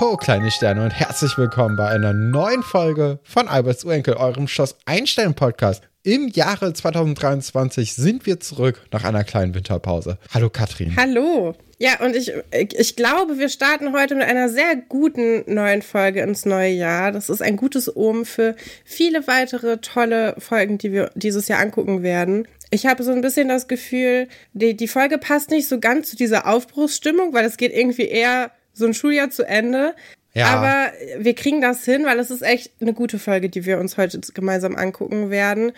ho, kleine Sterne und herzlich willkommen bei einer neuen Folge von Alberts Urenkel, eurem Schloss Einstellen Podcast. Im Jahre 2023 sind wir zurück nach einer kleinen Winterpause. Hallo Katrin. Hallo. Ja, und ich, ich glaube, wir starten heute mit einer sehr guten neuen Folge ins neue Jahr. Das ist ein gutes Omen für viele weitere tolle Folgen, die wir dieses Jahr angucken werden. Ich habe so ein bisschen das Gefühl, die, die Folge passt nicht so ganz zu dieser Aufbruchsstimmung, weil es geht irgendwie eher so ein Schuljahr zu Ende. Ja. Aber wir kriegen das hin, weil es ist echt eine gute Folge, die wir uns heute gemeinsam angucken werden.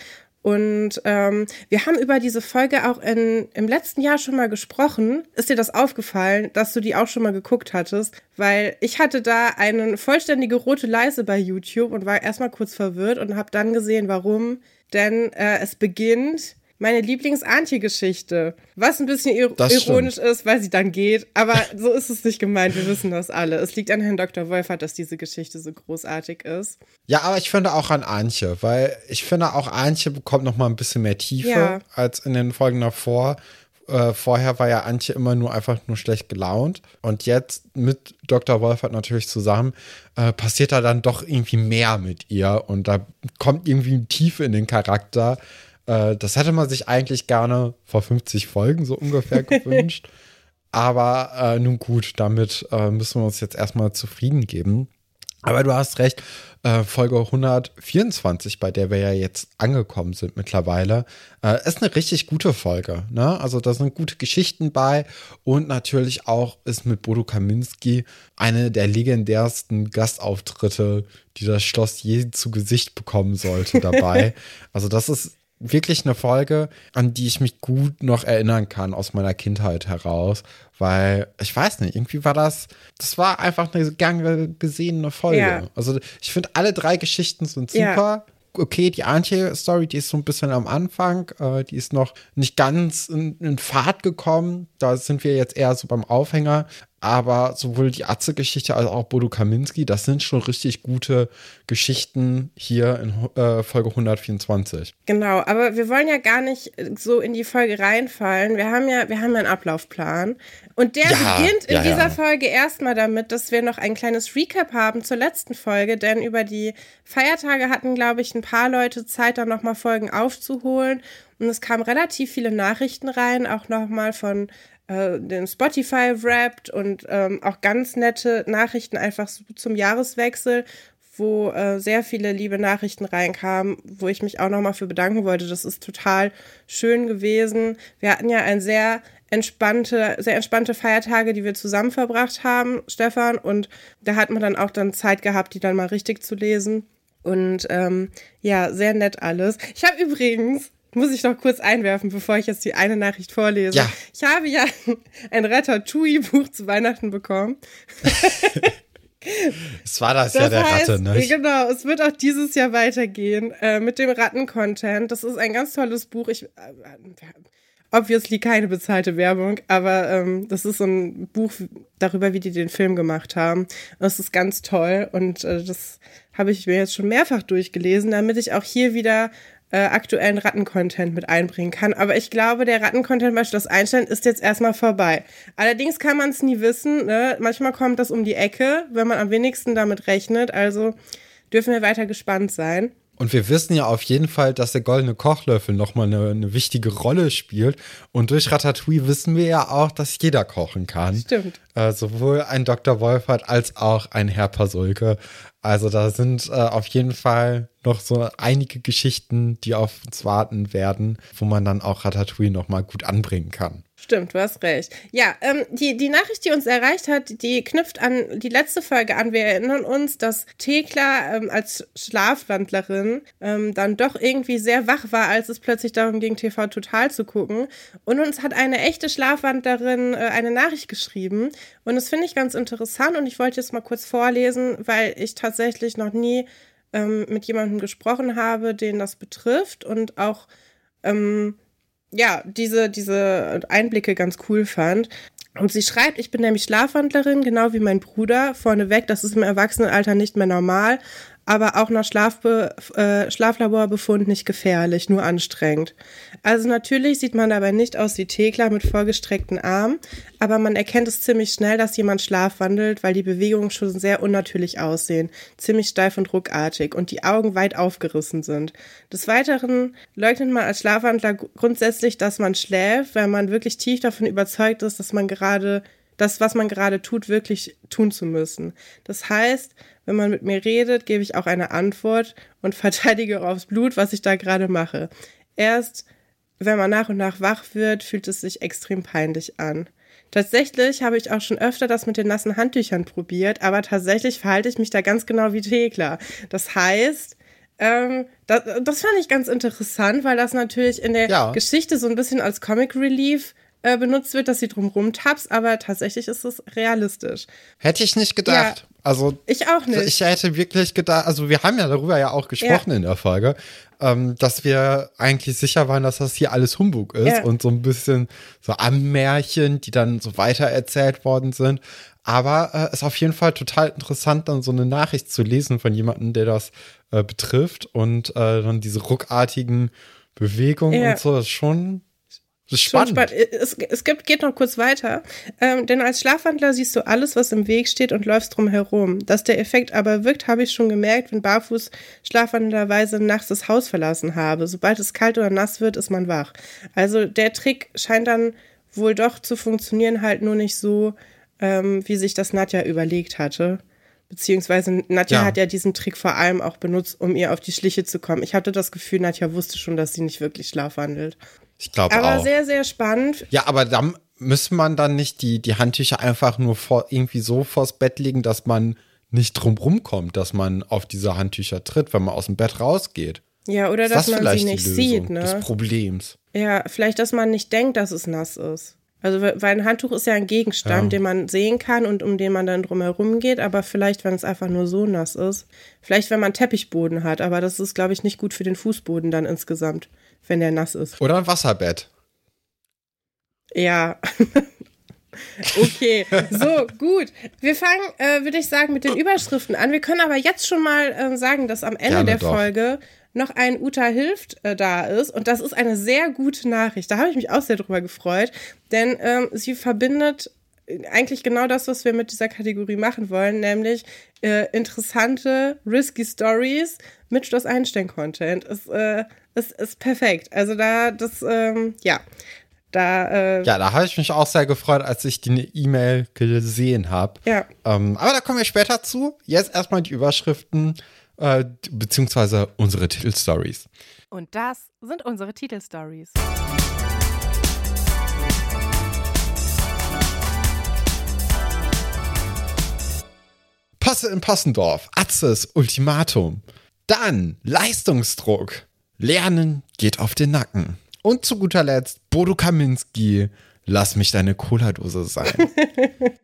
Und ähm, wir haben über diese Folge auch in, im letzten Jahr schon mal gesprochen. Ist dir das aufgefallen, dass du die auch schon mal geguckt hattest? Weil ich hatte da eine vollständige rote Leiste bei YouTube und war erstmal kurz verwirrt und habe dann gesehen, warum. Denn äh, es beginnt meine Lieblings-Antje-Geschichte. Was ein bisschen ir ironisch ist, weil sie dann geht. Aber so ist es nicht gemeint. Wir wissen das alle. Es liegt an Herrn Dr. Wolfert, dass diese Geschichte so großartig ist. Ja, aber ich finde auch an Antje, weil ich finde auch Antje bekommt noch mal ein bisschen mehr Tiefe ja. als in den Folgen davor. Äh, vorher war ja Antje immer nur einfach nur schlecht gelaunt. Und jetzt mit Dr. Wolfert natürlich zusammen äh, passiert da dann doch irgendwie mehr mit ihr. Und da kommt irgendwie Tiefe in den Charakter, äh, das hätte man sich eigentlich gerne vor 50 Folgen so ungefähr gewünscht. Aber äh, nun gut, damit äh, müssen wir uns jetzt erstmal zufrieden geben. Aber du hast recht, äh, Folge 124, bei der wir ja jetzt angekommen sind mittlerweile, äh, ist eine richtig gute Folge. Ne? Also da sind gute Geschichten bei und natürlich auch ist mit Bodo Kaminski eine der legendärsten Gastauftritte, die das Schloss je zu Gesicht bekommen sollte dabei. also das ist wirklich eine Folge, an die ich mich gut noch erinnern kann aus meiner Kindheit heraus, weil ich weiß nicht, irgendwie war das, das war einfach eine gern gesehene Folge. Ja. Also ich finde, alle drei Geschichten sind super. Ja. Okay, die Antje-Story, die ist so ein bisschen am Anfang, äh, die ist noch nicht ganz in, in Fahrt gekommen. Da sind wir jetzt eher so beim Aufhänger aber sowohl die Atze-Geschichte als auch Bodo Kaminski, das sind schon richtig gute Geschichten hier in äh, Folge 124. Genau, aber wir wollen ja gar nicht so in die Folge reinfallen. Wir haben ja, wir haben ja einen Ablaufplan. Und der ja, beginnt in ja, dieser ja. Folge erstmal damit, dass wir noch ein kleines Recap haben zur letzten Folge, denn über die Feiertage hatten, glaube ich, ein paar Leute Zeit, da nochmal Folgen aufzuholen. Und es kamen relativ viele Nachrichten rein, auch nochmal von äh, den Spotify wrapped und ähm, auch ganz nette Nachrichten einfach so zum Jahreswechsel, wo äh, sehr viele liebe Nachrichten reinkamen, wo ich mich auch nochmal für bedanken wollte. Das ist total schön gewesen. Wir hatten ja ein sehr entspannte, sehr entspannte Feiertage, die wir zusammen verbracht haben, Stefan. Und da hat man dann auch dann Zeit gehabt, die dann mal richtig zu lesen. Und ähm, ja, sehr nett alles. Ich habe übrigens muss ich noch kurz einwerfen, bevor ich jetzt die eine Nachricht vorlese. Ja. Ich habe ja ein Ratatouille-Buch zu Weihnachten bekommen. Es war das, das ja der heißt, Ratte, ne? Genau, es wird auch dieses Jahr weitergehen äh, mit dem Ratten-Content. Das ist ein ganz tolles Buch. Ich, äh, obviously keine bezahlte Werbung, aber ähm, das ist so ein Buch darüber, wie die den Film gemacht haben. Das ist ganz toll und äh, das habe ich mir jetzt schon mehrfach durchgelesen, damit ich auch hier wieder äh, aktuellen Rattencontent mit einbringen kann. Aber ich glaube, der Rattencontent bei Schloss Einstein ist jetzt erstmal vorbei. Allerdings kann man es nie wissen. Ne? Manchmal kommt das um die Ecke, wenn man am wenigsten damit rechnet. Also dürfen wir weiter gespannt sein. Und wir wissen ja auf jeden Fall, dass der goldene Kochlöffel nochmal eine, eine wichtige Rolle spielt. Und durch Ratatouille wissen wir ja auch, dass jeder kochen kann. Stimmt. Äh, sowohl ein Dr. Wolfert als auch ein Herr Pasulke. Also da sind äh, auf jeden Fall noch so einige Geschichten, die auf uns warten werden, wo man dann auch Ratatouille nochmal gut anbringen kann. Stimmt, du hast recht. Ja, ähm, die, die Nachricht, die uns erreicht hat, die knüpft an die letzte Folge an. Wir erinnern uns, dass Thekla ähm, als Schlafwandlerin ähm, dann doch irgendwie sehr wach war, als es plötzlich darum ging, TV Total zu gucken. Und uns hat eine echte Schlafwandlerin äh, eine Nachricht geschrieben. Und das finde ich ganz interessant und ich wollte jetzt mal kurz vorlesen, weil ich tatsächlich noch nie ähm, mit jemandem gesprochen habe, den das betrifft und auch ähm, ja, diese, diese Einblicke ganz cool fand. Und sie schreibt, ich bin nämlich Schlafwandlerin, genau wie mein Bruder. Vorneweg, das ist im Erwachsenenalter nicht mehr normal. Aber auch nach Schlafbe äh, Schlaflaborbefund nicht gefährlich, nur anstrengend. Also natürlich sieht man dabei nicht aus wie Thekla mit vorgestreckten Armen, aber man erkennt es ziemlich schnell, dass jemand schlafwandelt, weil die Bewegungen schon sehr unnatürlich aussehen, ziemlich steif und ruckartig und die Augen weit aufgerissen sind. Des Weiteren leugnet man als Schlafwandler grundsätzlich, dass man schläft, weil man wirklich tief davon überzeugt ist, dass man gerade das, was man gerade tut, wirklich tun zu müssen. Das heißt, wenn man mit mir redet, gebe ich auch eine Antwort und verteidige aufs Blut, was ich da gerade mache. Erst wenn man nach und nach wach wird, fühlt es sich extrem peinlich an. Tatsächlich habe ich auch schon öfter das mit den nassen Handtüchern probiert, aber tatsächlich verhalte ich mich da ganz genau wie Thekla. Das heißt, ähm, das, das fand ich ganz interessant, weil das natürlich in der ja. Geschichte so ein bisschen als Comic Relief äh, benutzt wird, dass sie drumrum tappst, aber tatsächlich ist es realistisch. Hätte ich nicht gedacht. Ja, also ich auch nicht. Ich hätte wirklich gedacht, also wir haben ja darüber ja auch gesprochen ja. in der Folge, ähm, dass wir eigentlich sicher waren, dass das hier alles Humbug ist ja. und so ein bisschen so Ammärchen, die dann so weiter erzählt worden sind. Aber es äh, ist auf jeden Fall total interessant, dann so eine Nachricht zu lesen von jemandem, der das äh, betrifft und äh, dann diese ruckartigen Bewegungen und so. Das ist schon das ist spannend. spannend. Es, es gibt, geht noch kurz weiter. Ähm, denn als Schlafwandler siehst du alles, was im Weg steht und läufst drum herum. Dass der Effekt aber wirkt, habe ich schon gemerkt, wenn Barfuß schlafwandlerweise nachts das Haus verlassen habe. Sobald es kalt oder nass wird, ist man wach. Also der Trick scheint dann wohl doch zu funktionieren, halt nur nicht so, ähm, wie sich das Nadja überlegt hatte. Beziehungsweise Nadja ja. hat ja diesen Trick vor allem auch benutzt, um ihr auf die Schliche zu kommen. Ich hatte das Gefühl, Nadja wusste schon, dass sie nicht wirklich schlafwandelt. Ich glaube auch. Aber sehr, sehr spannend. Ja, aber dann müsste man dann nicht die, die Handtücher einfach nur vor, irgendwie so vors Bett legen, dass man nicht drumrum kommt, dass man auf diese Handtücher tritt, wenn man aus dem Bett rausgeht. Ja, oder dass das man sie nicht sieht, ne? Des Problems. Ja, vielleicht, dass man nicht denkt, dass es nass ist. Also, weil ein Handtuch ist ja ein Gegenstand, ja. den man sehen kann und um den man dann drumherum geht, aber vielleicht, wenn es einfach nur so nass ist. Vielleicht, wenn man Teppichboden hat, aber das ist, glaube ich, nicht gut für den Fußboden dann insgesamt wenn der nass ist. Oder ein Wasserbett. Ja. okay, so gut. Wir fangen, äh, würde ich sagen, mit den Überschriften an. Wir können aber jetzt schon mal äh, sagen, dass am Ende Gerne der doch. Folge noch ein Uta hilft äh, da ist. Und das ist eine sehr gute Nachricht. Da habe ich mich auch sehr drüber gefreut, denn ähm, sie verbindet eigentlich genau das, was wir mit dieser Kategorie machen wollen, nämlich äh, interessante, risky Stories mit Schloss Einstein-Content. Ist äh, ist, ist perfekt. Also da, das, ähm, ja. Da, äh, ja, da habe ich mich auch sehr gefreut, als ich die E-Mail gesehen habe. Ja. Ähm, aber da kommen wir später zu. Jetzt erstmal die Überschriften, äh, beziehungsweise unsere Titelstories. Und das sind unsere Titelstories. Passe in Passendorf, Atzes Ultimatum. Dann Leistungsdruck. Lernen geht auf den Nacken. Und zu guter Letzt Bodo Kaminski, lass mich deine Cola-Dose sein.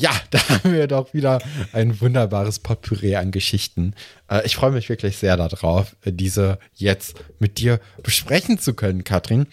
Ja, da haben wir doch wieder ein wunderbares Potpourri an Geschichten. Äh, ich freue mich wirklich sehr darauf, diese jetzt mit dir besprechen zu können, Katrin.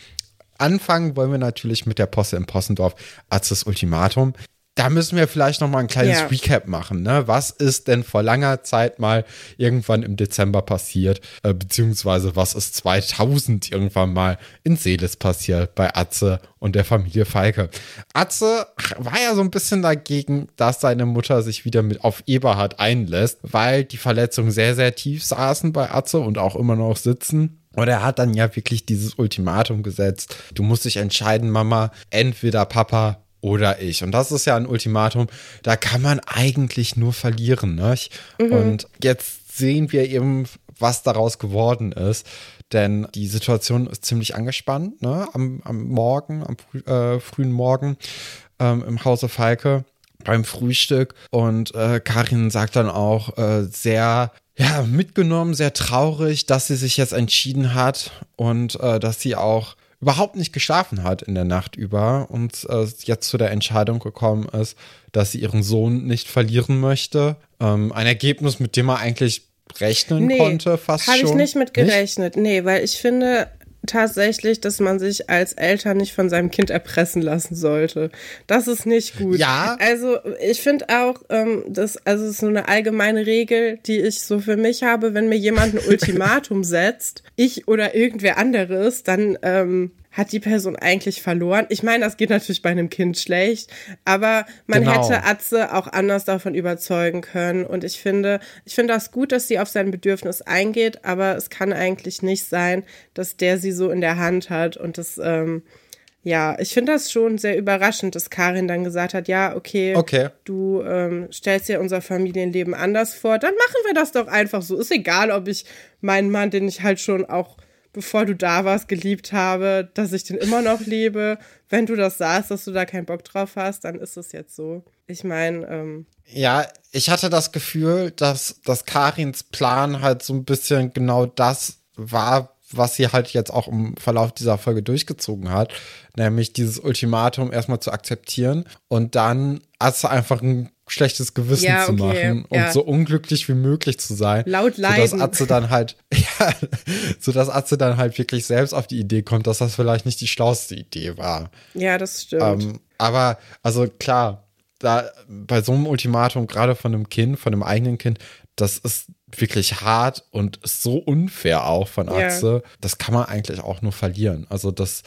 Anfangen wollen wir natürlich mit der Posse im Possendorf Arztes Ultimatum da müssen wir vielleicht noch mal ein kleines ja. Recap machen. Ne? Was ist denn vor langer Zeit mal irgendwann im Dezember passiert? Äh, beziehungsweise was ist 2000 irgendwann mal in Seeles passiert bei Atze und der Familie Falke? Atze war ja so ein bisschen dagegen, dass seine Mutter sich wieder mit auf Eberhard einlässt, weil die Verletzungen sehr, sehr tief saßen bei Atze und auch immer noch sitzen. Und er hat dann ja wirklich dieses Ultimatum gesetzt. Du musst dich entscheiden, Mama, entweder Papa oder ich. Und das ist ja ein Ultimatum, da kann man eigentlich nur verlieren. Ne? Mhm. Und jetzt sehen wir eben, was daraus geworden ist. Denn die Situation ist ziemlich angespannt, ne? Am, am Morgen, am äh, frühen Morgen ähm, im Hause Falke beim Frühstück. Und äh, Karin sagt dann auch äh, sehr ja, mitgenommen, sehr traurig, dass sie sich jetzt entschieden hat und äh, dass sie auch überhaupt nicht geschlafen hat in der Nacht über und äh, jetzt zu der Entscheidung gekommen ist, dass sie ihren Sohn nicht verlieren möchte. Ähm, ein Ergebnis, mit dem er eigentlich rechnen nee, konnte, fast hab schon. Habe ich nicht mit gerechnet. Nicht? Nee, weil ich finde, tatsächlich, dass man sich als Eltern nicht von seinem Kind erpressen lassen sollte. Das ist nicht gut. Ja. Also ich finde auch, ähm, das, also ist so eine allgemeine Regel, die ich so für mich habe, wenn mir jemand ein Ultimatum setzt, ich oder irgendwer anderes, dann ähm, hat die Person eigentlich verloren? Ich meine, das geht natürlich bei einem Kind schlecht, aber man genau. hätte Atze auch anders davon überzeugen können. Und ich finde, ich finde das gut, dass sie auf sein Bedürfnis eingeht, aber es kann eigentlich nicht sein, dass der sie so in der Hand hat. Und das, ähm, ja, ich finde das schon sehr überraschend, dass Karin dann gesagt hat, ja, okay, okay. du ähm, stellst dir unser Familienleben anders vor, dann machen wir das doch einfach so. Ist egal, ob ich meinen Mann, den ich halt schon auch bevor du da warst, geliebt habe, dass ich den immer noch liebe. Wenn du das sagst, dass du da keinen Bock drauf hast, dann ist es jetzt so. Ich meine, ähm, ja, ich hatte das Gefühl, dass, dass Karins Plan halt so ein bisschen genau das war, was sie halt jetzt auch im Verlauf dieser Folge durchgezogen hat, nämlich dieses Ultimatum erstmal zu akzeptieren und dann hast du einfach ein schlechtes Gewissen ja, okay, zu machen und ja. so unglücklich wie möglich zu sein. Laut leiden. Sodass Atze dann halt, ja, sodass Atze dann halt wirklich selbst auf die Idee kommt, dass das vielleicht nicht die schlauste Idee war. Ja, das stimmt. Ähm, aber, also klar, da bei so einem Ultimatum, gerade von einem Kind, von einem eigenen Kind, das ist wirklich hart und ist so unfair auch von Atze. Ja. Das kann man eigentlich auch nur verlieren. Also das,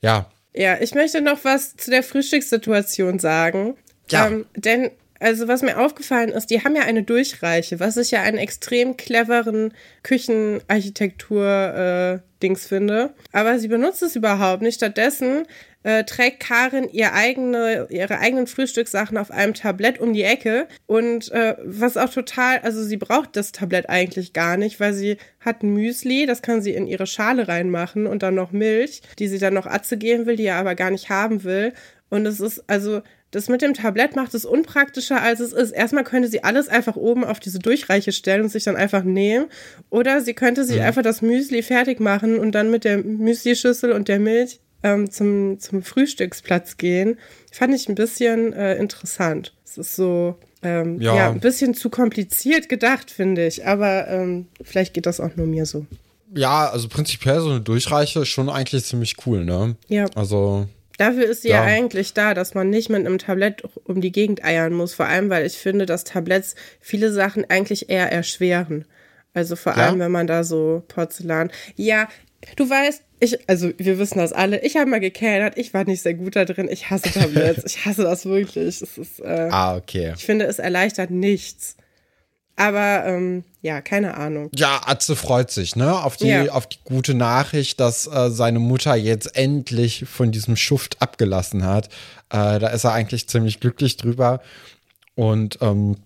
ja. Ja, ich möchte noch was zu der Frühstückssituation sagen. Ja. Ähm, denn also was mir aufgefallen ist, die haben ja eine Durchreiche, was ich ja einen extrem cleveren Küchenarchitektur-Dings äh, finde. Aber sie benutzt es überhaupt nicht. Stattdessen äh, trägt Karin ihr eigene, ihre eigenen Frühstückssachen auf einem Tablett um die Ecke. Und äh, was auch total, also sie braucht das Tablett eigentlich gar nicht, weil sie hat ein Müsli, das kann sie in ihre Schale reinmachen und dann noch Milch, die sie dann noch Atze geben will, die er aber gar nicht haben will. Und es ist, also das mit dem Tablett macht es unpraktischer, als es ist. Erstmal könnte sie alles einfach oben auf diese Durchreiche stellen und sich dann einfach nehmen. Oder sie könnte sich ja. einfach das Müsli fertig machen und dann mit der Müslischüssel und der Milch ähm, zum, zum Frühstücksplatz gehen. Fand ich ein bisschen äh, interessant. Es ist so, ähm, ja. ja. ein bisschen zu kompliziert gedacht, finde ich. Aber ähm, vielleicht geht das auch nur mir so. Ja, also prinzipiell so eine Durchreiche ist schon eigentlich ziemlich cool, ne? Ja. Also Dafür ist sie ja. ja. eigentlich da, dass man nicht mit einem Tablett um die Gegend eiern muss. Vor allem, weil ich finde, dass Tabletts viele Sachen eigentlich eher erschweren. Also vor ja. allem, wenn man da so Porzellan. Ja, du weißt, ich, also wir wissen das alle. Ich habe mal gekellnert. Ich war nicht sehr gut da drin. Ich hasse Tabletts. ich hasse das wirklich. Es ist, äh, ah, okay. Ich finde, es erleichtert nichts. Aber ähm, ja, keine Ahnung. Ja, Atze freut sich, ne? Auf die, ja. auf die gute Nachricht, dass äh, seine Mutter jetzt endlich von diesem Schuft abgelassen hat. Äh, da ist er eigentlich ziemlich glücklich drüber. Und ähm,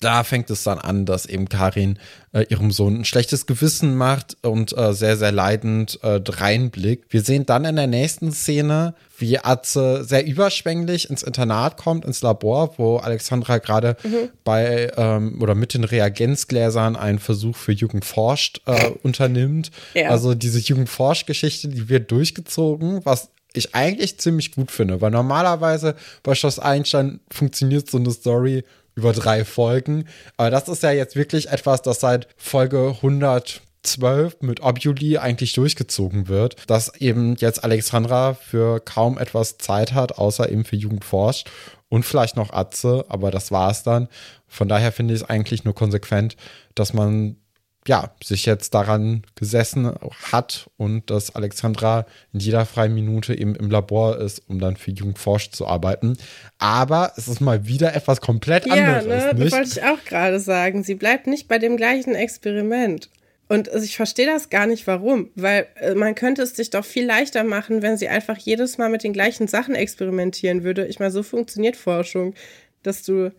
da fängt es dann an, dass eben Karin äh, ihrem Sohn ein schlechtes Gewissen macht und äh, sehr, sehr leidend äh, reinblickt. Wir sehen dann in der nächsten Szene, wie Atze sehr überschwänglich ins Internat kommt, ins Labor, wo Alexandra gerade mhm. bei ähm, oder mit den Reagenzgläsern einen Versuch für Jugend forscht äh, unternimmt. Ja. Also diese Jugend forscht Geschichte, die wird durchgezogen, was ich eigentlich ziemlich gut finde, weil normalerweise bei Schloss Einstein funktioniert so eine Story über drei Folgen. Aber das ist ja jetzt wirklich etwas, das seit Folge 112 mit Obuli eigentlich durchgezogen wird, dass eben jetzt Alexandra für kaum etwas Zeit hat, außer eben für Jugend forscht und vielleicht noch Atze, aber das war es dann. Von daher finde ich es eigentlich nur konsequent, dass man ja, sich jetzt daran gesessen hat und dass Alexandra in jeder freien Minute eben im Labor ist, um dann für Jugendforsch zu arbeiten. Aber es ist mal wieder etwas komplett anderes. Ja, ne, das wollte ich auch gerade sagen. Sie bleibt nicht bei dem gleichen Experiment. Und also ich verstehe das gar nicht, warum. Weil äh, man könnte es sich doch viel leichter machen, wenn sie einfach jedes Mal mit den gleichen Sachen experimentieren würde. Ich meine, so funktioniert Forschung, dass du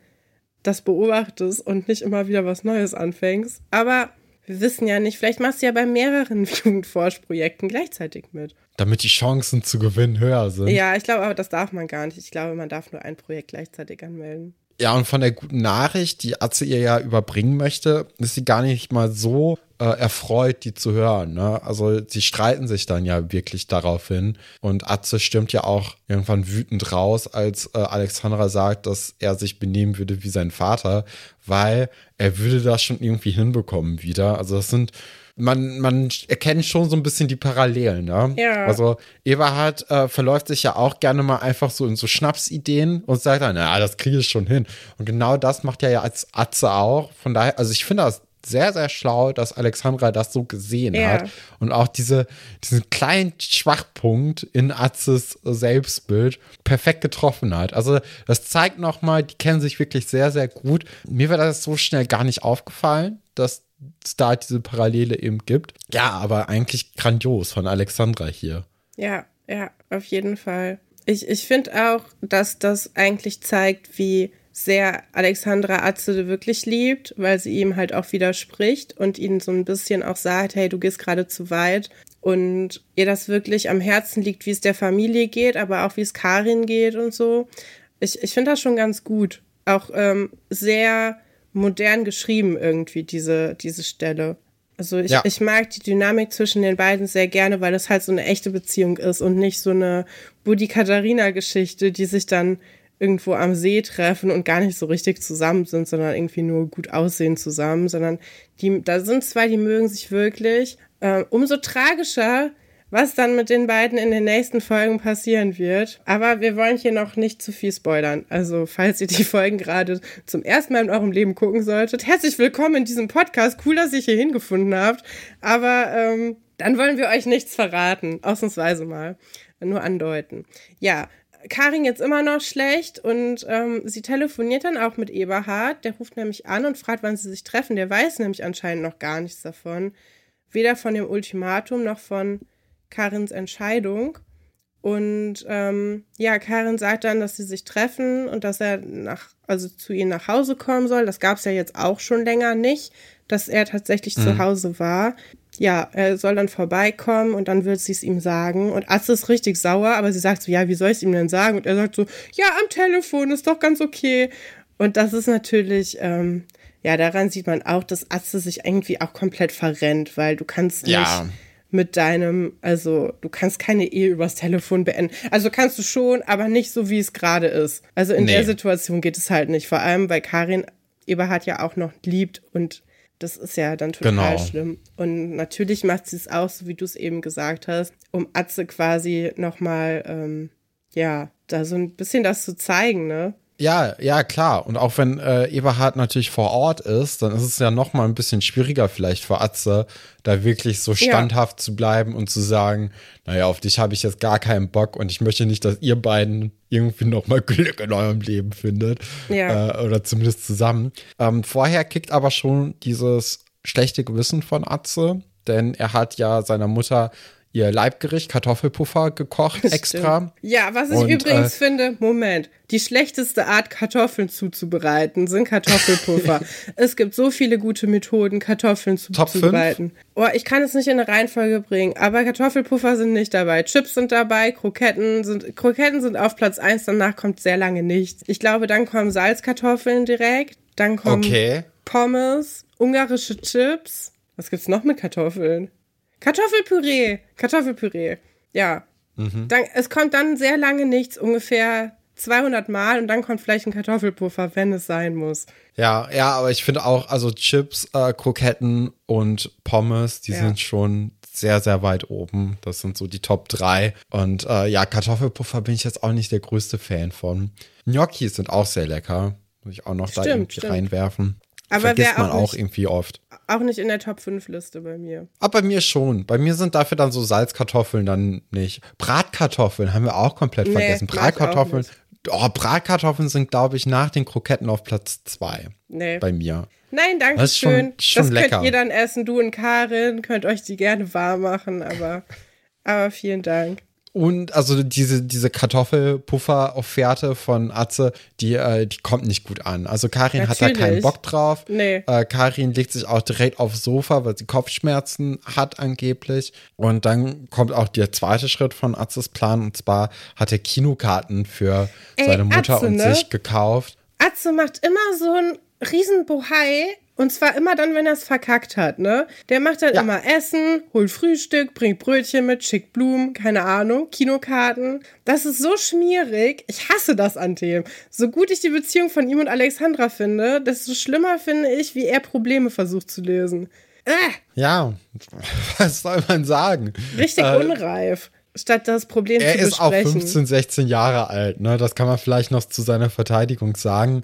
das beobachtest und nicht immer wieder was Neues anfängst. Aber wir wissen ja nicht, vielleicht machst du ja bei mehreren Jugendforschprojekten gleichzeitig mit. Damit die Chancen zu gewinnen höher sind. Ja, ich glaube aber, das darf man gar nicht. Ich glaube, man darf nur ein Projekt gleichzeitig anmelden. Ja, und von der guten Nachricht, die Atze ihr ja überbringen möchte, ist sie gar nicht mal so äh, erfreut, die zu hören. Ne? Also sie streiten sich dann ja wirklich darauf hin. Und Atze stimmt ja auch irgendwann wütend raus, als äh, Alexandra sagt, dass er sich benehmen würde wie sein Vater, weil er würde das schon irgendwie hinbekommen wieder. Also das sind man, man erkennt schon so ein bisschen die Parallelen, ne? Ja. Also Eberhard äh, verläuft sich ja auch gerne mal einfach so in so Schnapsideen und sagt dann, na, das kriege ich schon hin. Und genau das macht er ja als Atze auch. Von daher, also ich finde das sehr, sehr schlau, dass Alexandra das so gesehen ja. hat und auch diese, diesen kleinen Schwachpunkt in Atzes Selbstbild perfekt getroffen hat. Also das zeigt nochmal, die kennen sich wirklich sehr, sehr gut. Mir wäre das so schnell gar nicht aufgefallen, dass da diese Parallele eben gibt. Ja, aber eigentlich grandios von Alexandra hier. Ja, ja, auf jeden Fall. Ich, ich finde auch, dass das eigentlich zeigt, wie sehr Alexandra Atze wirklich liebt, weil sie ihm halt auch widerspricht und ihn so ein bisschen auch sagt, hey, du gehst gerade zu weit und ihr das wirklich am Herzen liegt, wie es der Familie geht, aber auch wie es Karin geht und so. Ich, ich finde das schon ganz gut. Auch ähm, sehr modern geschrieben irgendwie, diese, diese Stelle. Also ich, ja. ich mag die Dynamik zwischen den beiden sehr gerne, weil das halt so eine echte Beziehung ist und nicht so eine Buddy-Katharina-Geschichte, die sich dann irgendwo am See treffen und gar nicht so richtig zusammen sind, sondern irgendwie nur gut aussehen zusammen, sondern die, da sind zwei, die mögen sich wirklich. Äh, umso tragischer, was dann mit den beiden in den nächsten Folgen passieren wird. Aber wir wollen hier noch nicht zu viel spoilern. Also, falls ihr die Folgen gerade zum ersten Mal in eurem Leben gucken solltet, herzlich willkommen in diesem Podcast. Cool, dass ihr hier hingefunden habt. Aber ähm, dann wollen wir euch nichts verraten. Ausnahmsweise mal. Nur andeuten. Ja, Karin jetzt immer noch schlecht und ähm, sie telefoniert dann auch mit Eberhard. Der ruft nämlich an und fragt, wann sie sich treffen. Der weiß nämlich anscheinend noch gar nichts davon. Weder von dem Ultimatum noch von Karins Entscheidung. Und ähm, ja, Karin sagt dann, dass sie sich treffen und dass er nach, also zu ihnen nach Hause kommen soll. Das gab es ja jetzt auch schon länger nicht, dass er tatsächlich mhm. zu Hause war ja, er soll dann vorbeikommen und dann wird sie es ihm sagen. Und Atze ist richtig sauer, aber sie sagt so, ja, wie soll ich es ihm denn sagen? Und er sagt so, ja, am Telefon ist doch ganz okay. Und das ist natürlich, ähm, ja, daran sieht man auch, dass Atze sich irgendwie auch komplett verrennt, weil du kannst nicht ja. Mit deinem, also du kannst keine Ehe übers Telefon beenden. Also kannst du schon, aber nicht so, wie es gerade ist. Also in nee. der Situation geht es halt nicht. Vor allem, weil Karin Eberhard ja auch noch liebt und das ist ja dann total genau. schlimm. Und natürlich macht sie es auch, so wie du es eben gesagt hast, um Atze quasi nochmal, ähm, ja, da so ein bisschen das zu zeigen, ne? Ja, ja, klar. Und auch wenn äh, Eberhard natürlich vor Ort ist, dann ist es ja noch mal ein bisschen schwieriger vielleicht für Atze, da wirklich so standhaft ja. zu bleiben und zu sagen, naja, auf dich habe ich jetzt gar keinen Bock und ich möchte nicht, dass ihr beiden irgendwie noch mal Glück in eurem Leben findet. Ja. Äh, oder zumindest zusammen. Ähm, vorher kickt aber schon dieses schlechte Gewissen von Atze, denn er hat ja seiner Mutter ihr Leibgericht, Kartoffelpuffer gekocht extra. Ja, was ich und, übrigens äh, finde, Moment, die schlechteste Art, Kartoffeln zuzubereiten, sind Kartoffelpuffer. es gibt so viele gute Methoden, Kartoffeln zuzubereiten. Oh, ich kann es nicht in eine Reihenfolge bringen, aber Kartoffelpuffer sind nicht dabei. Chips sind dabei, Kroketten sind, Kroketten sind auf Platz eins. danach kommt sehr lange nichts. Ich glaube, dann kommen Salzkartoffeln direkt, dann kommen okay. Pommes, ungarische Chips. Was gibt's noch mit Kartoffeln? Kartoffelpüree. Kartoffelpüree. Ja. Mhm. Dann, es kommt dann sehr lange nichts, ungefähr 200 Mal und dann kommt vielleicht ein Kartoffelpuffer, wenn es sein muss. Ja, ja, aber ich finde auch, also Chips, äh, Kroketten und Pommes, die ja. sind schon sehr, sehr weit oben. Das sind so die Top 3. Und äh, ja, Kartoffelpuffer bin ich jetzt auch nicht der größte Fan von. Gnocchi sind auch sehr lecker. Muss ich auch noch stimmt, da irgendwie stimmt. reinwerfen. Aber Vergisst man auch, nicht, irgendwie oft. Auch nicht in der Top 5 Liste bei mir. Aber bei mir schon. Bei mir sind dafür dann so Salzkartoffeln dann nicht. Bratkartoffeln haben wir auch komplett nee, vergessen. Bratkartoffeln. Oh, Bratkartoffeln sind, glaube ich, nach den Kroketten auf Platz 2. Nee. Bei mir. Nein, danke das schön. Schon, schon das lecker. könnt ihr dann essen. Du und Karin könnt euch die gerne warm machen, aber, aber vielen Dank. Und also diese, diese Kartoffelpuffer-Offerte von Atze, die, äh, die kommt nicht gut an. Also Karin Natürlich. hat da keinen Bock drauf. Nee. Äh, Karin legt sich auch direkt aufs Sofa, weil sie Kopfschmerzen hat angeblich. Und dann kommt auch der zweite Schritt von Atzes Plan. Und zwar hat er Kinokarten für Ey, seine Mutter Atze, und ne? sich gekauft. Atze macht immer so ein Riesenbohai und zwar immer dann, wenn er es verkackt hat, ne? Der macht dann ja. immer Essen, holt Frühstück, bringt Brötchen mit, schickt Blumen, keine Ahnung, Kinokarten. Das ist so schmierig. Ich hasse das an dem. So gut ich die Beziehung von ihm und Alexandra finde, desto schlimmer finde ich, wie er Probleme versucht zu lösen. Äh. Ja, was soll man sagen? Richtig äh, unreif statt das Problem er zu besprechen. Er ist auch 15, 16 Jahre alt, ne? Das kann man vielleicht noch zu seiner Verteidigung sagen.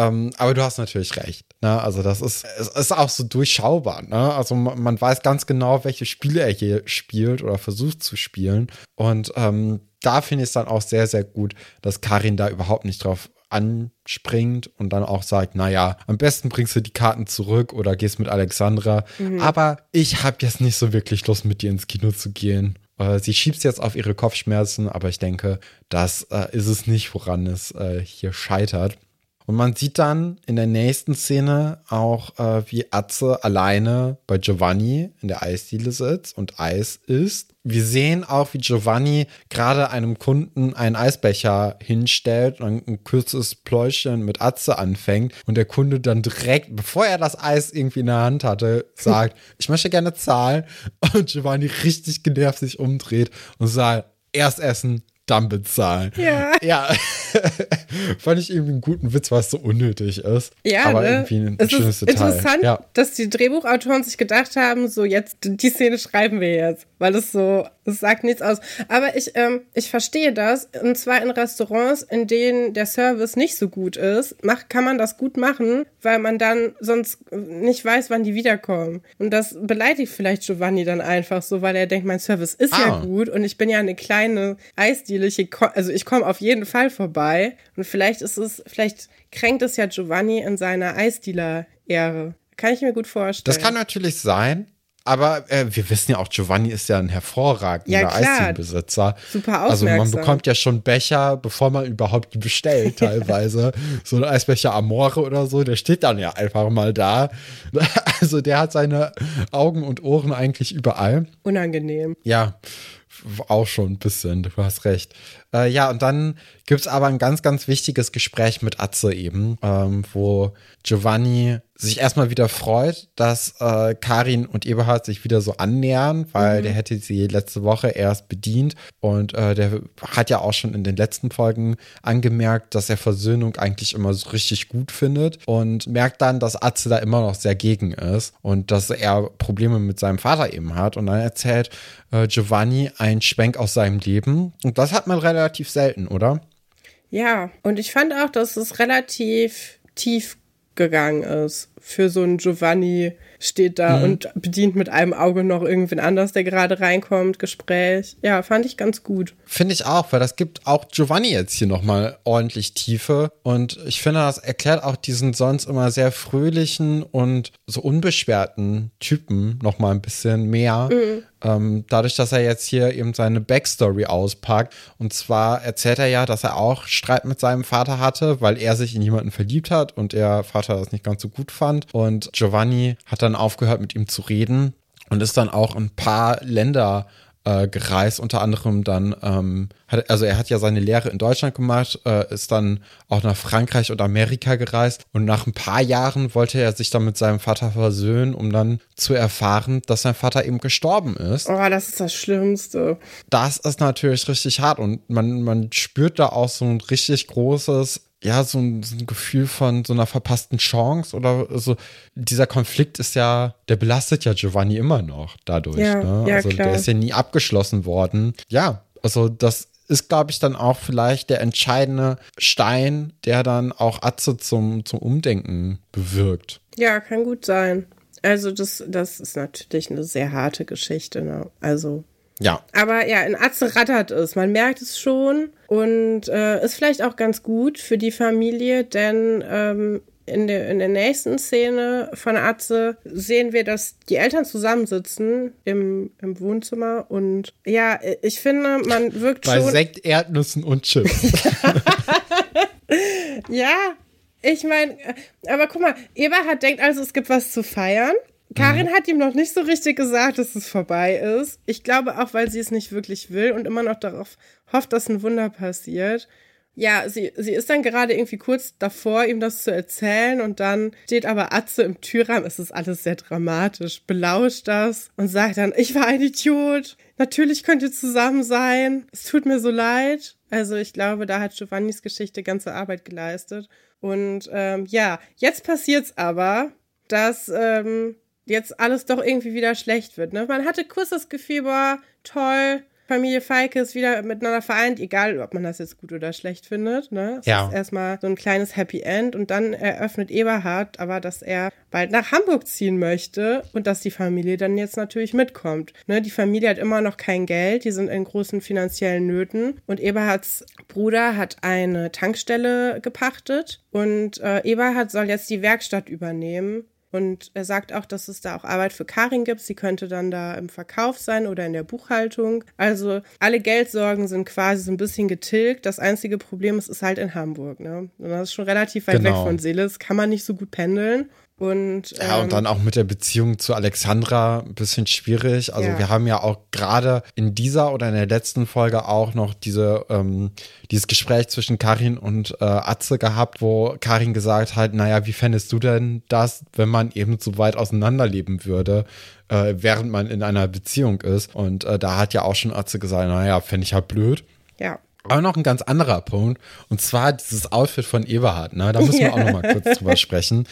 Ähm, aber du hast natürlich recht. Ne? Also, das ist, es ist auch so durchschaubar. Ne? Also, man, man, weiß ganz genau, welche Spiele er hier spielt oder versucht zu spielen. Und ähm, da finde ich es dann auch sehr, sehr gut, dass Karin da überhaupt nicht drauf anspringt und dann auch sagt, naja, am besten bringst du die Karten zurück oder gehst mit Alexandra. Mhm. Aber ich habe jetzt nicht so wirklich Lust, mit dir ins Kino zu gehen. Äh, sie schiebt es jetzt auf ihre Kopfschmerzen, aber ich denke, das äh, ist es nicht, woran es äh, hier scheitert. Und man sieht dann in der nächsten Szene auch, äh, wie Atze alleine bei Giovanni in der Eisdiele sitzt und Eis isst. Wir sehen auch, wie Giovanni gerade einem Kunden einen Eisbecher hinstellt und ein kurzes Pläuschen mit Atze anfängt und der Kunde dann direkt, bevor er das Eis irgendwie in der Hand hatte, sagt, ich möchte gerne zahlen und Giovanni richtig genervt sich umdreht und sagt, erst essen, dann bezahlen. Ja. Ja. Fand ich irgendwie einen guten Witz, was so unnötig ist. Ja, aber ne? irgendwie ein es schönes ist Detail. Interessant, ja. dass die Drehbuchautoren sich gedacht haben, so jetzt, die Szene schreiben wir jetzt, weil es so, es sagt nichts aus. Aber ich, ähm, ich verstehe das. Und zwar in Restaurants, in denen der Service nicht so gut ist, macht, kann man das gut machen, weil man dann sonst nicht weiß, wann die wiederkommen. Und das beleidigt vielleicht Giovanni dann einfach so, weil er denkt, mein Service ist ah. ja gut und ich bin ja eine kleine Eisdiele. Ich, also ich komme auf jeden Fall vorbei. Und vielleicht ist es, vielleicht kränkt es ja Giovanni in seiner Eisdealer-Ehre. Kann ich mir gut vorstellen. Das kann natürlich sein. Aber äh, wir wissen ja auch, Giovanni ist ja ein hervorragender ja, Eisdielbesitzer. Super Also man bekommt ja schon Becher, bevor man überhaupt die bestellt, teilweise. so ein Eisbecher Amore oder so, der steht dann ja einfach mal da. Also der hat seine Augen und Ohren eigentlich überall. Unangenehm. Ja, auch schon ein bisschen, du hast recht. Äh, ja, und dann gibt es aber ein ganz, ganz wichtiges Gespräch mit Atze eben, ähm, wo Giovanni sich erstmal wieder freut, dass äh, Karin und Eberhard sich wieder so annähern, weil mhm. der hätte sie letzte Woche erst bedient. Und äh, der hat ja auch schon in den letzten Folgen angemerkt, dass er Versöhnung eigentlich immer so richtig gut findet und merkt dann, dass Atze da immer noch sehr gegen ist und dass er Probleme mit seinem Vater eben hat. Und dann erzählt äh, Giovanni einen Schwenk aus seinem Leben. Und das hat man relativ relativ selten, oder? Ja, und ich fand auch, dass es relativ tief gegangen ist für so einen Giovanni steht da mhm. und bedient mit einem Auge noch irgendwen anders, der gerade reinkommt, Gespräch. Ja, fand ich ganz gut. Finde ich auch, weil das gibt auch Giovanni jetzt hier nochmal ordentlich Tiefe. Und ich finde, das erklärt auch diesen sonst immer sehr fröhlichen und so unbeschwerten Typen nochmal ein bisschen mehr. Mhm. Ähm, dadurch, dass er jetzt hier eben seine Backstory auspackt. Und zwar erzählt er ja, dass er auch Streit mit seinem Vater hatte, weil er sich in jemanden verliebt hat und der Vater das nicht ganz so gut fand. Und Giovanni hat dann aufgehört, mit ihm zu reden und ist dann auch ein paar Länder äh, gereist, unter anderem dann, ähm, hat, also er hat ja seine Lehre in Deutschland gemacht, äh, ist dann auch nach Frankreich und Amerika gereist und nach ein paar Jahren wollte er sich dann mit seinem Vater versöhnen, um dann zu erfahren, dass sein Vater eben gestorben ist. Oh, das ist das Schlimmste. Das ist natürlich richtig hart und man, man spürt da auch so ein richtig großes ja, so ein, so ein, Gefühl von so einer verpassten Chance oder so. Dieser Konflikt ist ja, der belastet ja Giovanni immer noch dadurch. Ja, ne? ja, also klar. der ist ja nie abgeschlossen worden. Ja, also das ist, glaube ich, dann auch vielleicht der entscheidende Stein, der dann auch Atze zum, zum Umdenken bewirkt. Ja, kann gut sein. Also das, das ist natürlich eine sehr harte Geschichte. Ne? Also ja. Aber ja, in Atze rattert es. Man merkt es schon und äh, ist vielleicht auch ganz gut für die Familie, denn ähm, in, der, in der nächsten Szene von Atze sehen wir, dass die Eltern zusammensitzen im, im Wohnzimmer und ja, ich finde, man wirkt Bei schon. Bei Sekt, Erdnüssen und Chips. ja, ich meine, aber guck mal, Eberhard denkt also, es gibt was zu feiern. Karin mhm. hat ihm noch nicht so richtig gesagt, dass es vorbei ist. Ich glaube auch, weil sie es nicht wirklich will und immer noch darauf hofft, dass ein Wunder passiert. Ja, sie, sie ist dann gerade irgendwie kurz davor, ihm das zu erzählen und dann steht aber Atze im Türrahmen. Es ist alles sehr dramatisch, belauscht das und sagt dann, ich war ein Idiot. Natürlich könnt ihr zusammen sein. Es tut mir so leid. Also ich glaube, da hat Giovannis Geschichte ganze Arbeit geleistet. Und ähm, ja, jetzt passiert's aber, dass ähm, jetzt alles doch irgendwie wieder schlecht wird. Ne? Man hatte kurz das Gefühl, boah, toll, Familie Falke ist wieder miteinander vereint, egal ob man das jetzt gut oder schlecht findet. Ne? Es ja. ist erstmal so ein kleines Happy End und dann eröffnet Eberhard aber, dass er bald nach Hamburg ziehen möchte und dass die Familie dann jetzt natürlich mitkommt. Ne? Die Familie hat immer noch kein Geld, die sind in großen finanziellen Nöten und Eberhards Bruder hat eine Tankstelle gepachtet und äh, Eberhard soll jetzt die Werkstatt übernehmen und er sagt auch, dass es da auch Arbeit für Karin gibt. Sie könnte dann da im Verkauf sein oder in der Buchhaltung. Also alle Geldsorgen sind quasi so ein bisschen getilgt. Das einzige Problem ist, ist halt in Hamburg. Ne? Und das ist schon relativ weit genau. weg von Seeles. Kann man nicht so gut pendeln. Und, ähm, ja, und dann auch mit der Beziehung zu Alexandra ein bisschen schwierig. Also ja. wir haben ja auch gerade in dieser oder in der letzten Folge auch noch diese, ähm, dieses Gespräch zwischen Karin und äh, Atze gehabt, wo Karin gesagt hat, naja, wie fändest du denn das, wenn man eben so weit auseinanderleben würde? Äh, während man in einer Beziehung ist. Und äh, da hat ja auch schon Atze gesagt, naja, fände ich halt blöd. Ja. Aber noch ein ganz anderer Punkt, und zwar dieses Outfit von Eberhard, ne? Da müssen wir auch noch mal kurz drüber sprechen.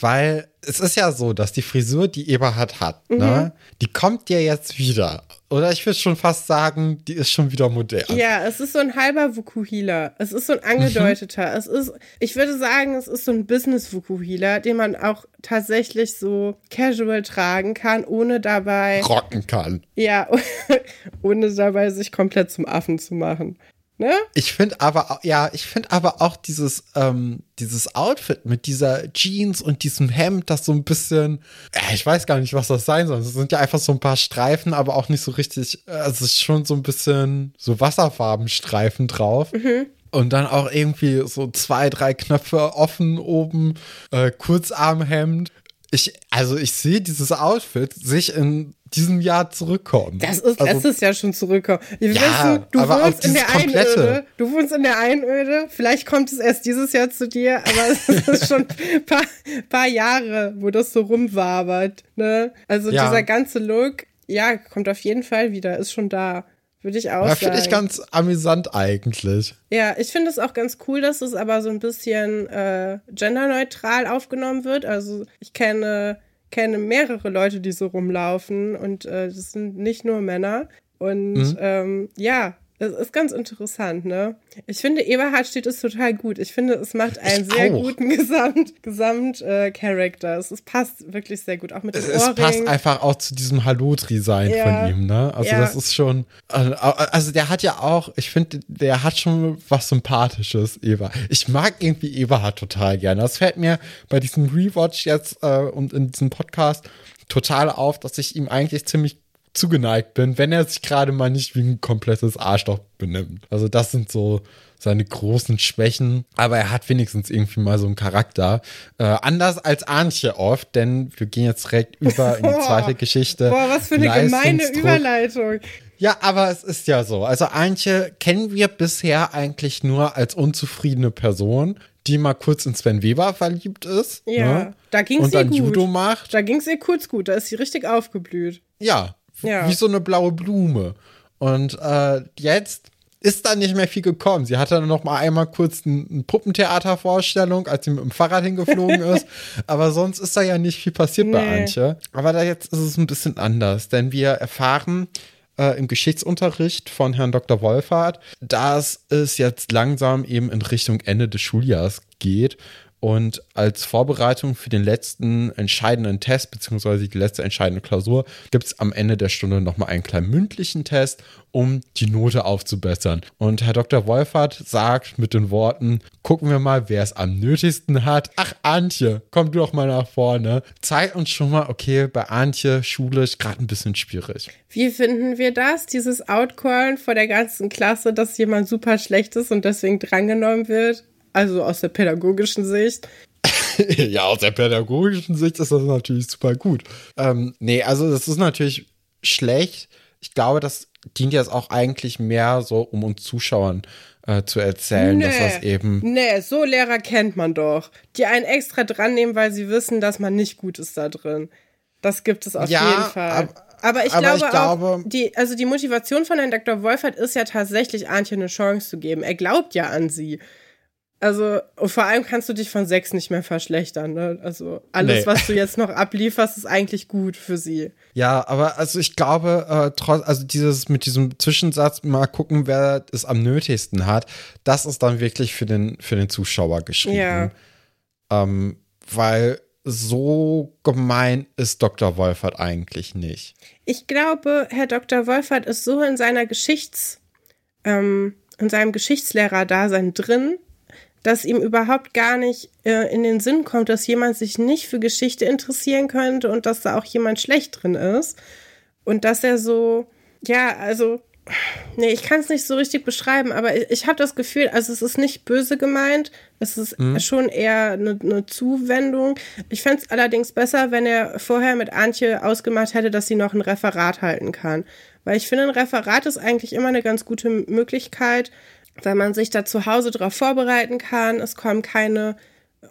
Weil es ist ja so, dass die Frisur, die Eberhard hat, ne? mhm. ne, die kommt ja jetzt wieder. Oder ich würde schon fast sagen, die ist schon wieder modern. Ja, es ist so ein halber Vukuhila. Es ist so ein angedeuteter. Mhm. Es ist, ich würde sagen, es ist so ein Business-Vukuhila, den man auch tatsächlich so casual tragen kann, ohne dabei. Rocken kann. Ja, ohne dabei sich komplett zum Affen zu machen. Ne? Ich finde aber, ja, ich finde aber auch dieses, ähm, dieses Outfit mit dieser Jeans und diesem Hemd, das so ein bisschen, äh, ich weiß gar nicht, was das sein soll. Es sind ja einfach so ein paar Streifen, aber auch nicht so richtig, äh, es ist schon so ein bisschen so Wasserfarbenstreifen drauf. Mhm. Und dann auch irgendwie so zwei, drei Knöpfe offen oben, äh, Kurzarmhemd. Ich, also ich sehe dieses Outfit sich in diesem Jahr zurückkommen. Das ist also, letztes Jahr schon zurückkommen. Ja, wissen, du wohnst in der komplette. Einöde. Du wohnst in der Einöde. Vielleicht kommt es erst dieses Jahr zu dir, aber es ist schon ein paar, paar Jahre, wo das so rumwabert. Ne? Also ja. dieser ganze Look, ja, kommt auf jeden Fall wieder, ist schon da. Würde ich auch ja, Finde ich ganz amüsant eigentlich. Ja, ich finde es auch ganz cool, dass es aber so ein bisschen äh, genderneutral aufgenommen wird. Also ich kenne kenne mehrere Leute, die so rumlaufen und äh, das sind nicht nur Männer. Und mhm. ähm, ja, das ist ganz interessant, ne? Ich finde, Eberhard steht es total gut. Ich finde, es macht einen ich sehr auch. guten Gesamt, Gesamt äh. Es, es, passt wirklich sehr gut, auch mit dem es, Es passt einfach auch zu diesem Hallodri-Sein ja. von ihm, ne? Also ja. das ist schon, also, also der hat ja auch, ich finde, der hat schon was Sympathisches, Eva. Ich mag irgendwie Eberhard total gerne. Das fällt mir bei diesem Rewatch jetzt äh, und in diesem Podcast total auf, dass ich ihm eigentlich ziemlich zugeneigt bin, wenn er sich gerade mal nicht wie ein komplettes Arschloch benimmt. Also das sind so seine großen Schwächen, aber er hat wenigstens irgendwie mal so einen Charakter. Äh, anders als Antje oft, denn wir gehen jetzt direkt über in die zweite Geschichte. Boah, was für eine gemeine Überleitung. Ja, aber es ist ja so. Also Antje kennen wir bisher eigentlich nur als unzufriedene Person, die mal kurz in Sven Weber verliebt ist. Ja, ne? da ging es ihr gut. Judo macht. Da ging es ihr kurz gut, da ist sie richtig aufgeblüht. Ja, ja. Wie so eine blaue Blume. Und äh, jetzt ist da nicht mehr viel gekommen. Sie hatte noch mal einmal kurz eine ein Puppentheatervorstellung, als sie mit dem Fahrrad hingeflogen ist. Aber sonst ist da ja nicht viel passiert nee. bei Antje. Aber da jetzt ist es ein bisschen anders, denn wir erfahren äh, im Geschichtsunterricht von Herrn Dr. Wolfhardt, dass es jetzt langsam eben in Richtung Ende des Schuljahrs geht und als Vorbereitung für den letzten entscheidenden Test, beziehungsweise die letzte entscheidende Klausur, gibt es am Ende der Stunde nochmal einen kleinen mündlichen Test, um die Note aufzubessern. Und Herr Dr. Wolfert sagt mit den Worten, gucken wir mal, wer es am nötigsten hat. Ach, Antje, komm du doch mal nach vorne. Zeig uns schon mal, okay, bei Antje, Schule ist gerade ein bisschen schwierig. Wie finden wir das, dieses Outcallen vor der ganzen Klasse, dass jemand super schlecht ist und deswegen drangenommen wird? Also aus der pädagogischen Sicht. ja, aus der pädagogischen Sicht ist das natürlich super gut. Ähm, nee, also das ist natürlich schlecht. Ich glaube, das dient jetzt auch eigentlich mehr so, um uns Zuschauern äh, zu erzählen, nee, dass das eben. Nee, so Lehrer kennt man doch. Die einen extra dran nehmen, weil sie wissen, dass man nicht gut ist da drin. Das gibt es auf ja, jeden Fall. Ab, aber ich, aber glaube, ich glaube auch, die, also die Motivation von Herrn Dr. Wolfert ist ja tatsächlich, Antje eine Chance zu geben. Er glaubt ja an sie. Also, vor allem kannst du dich von sechs nicht mehr verschlechtern. Ne? Also, alles, nee. was du jetzt noch ablieferst, ist eigentlich gut für sie. Ja, aber also ich glaube, äh, trotz, also dieses mit diesem Zwischensatz, mal gucken, wer es am nötigsten hat, das ist dann wirklich für den, für den Zuschauer geschrieben. Ja. Ähm, weil so gemein ist Dr. Wolfert eigentlich nicht. Ich glaube, Herr Dr. Wolfert ist so in seiner Geschichts, ähm, in seinem Geschichtslehrer-Dasein drin, dass ihm überhaupt gar nicht äh, in den Sinn kommt, dass jemand sich nicht für Geschichte interessieren könnte und dass da auch jemand schlecht drin ist. Und dass er so, ja, also, nee, ich kann es nicht so richtig beschreiben, aber ich, ich habe das Gefühl, also es ist nicht böse gemeint, es ist mhm. schon eher eine, eine Zuwendung. Ich fände es allerdings besser, wenn er vorher mit Antje ausgemacht hätte, dass sie noch ein Referat halten kann. Weil ich finde, ein Referat ist eigentlich immer eine ganz gute Möglichkeit, weil man sich da zu Hause darauf vorbereiten kann. Es kommen keine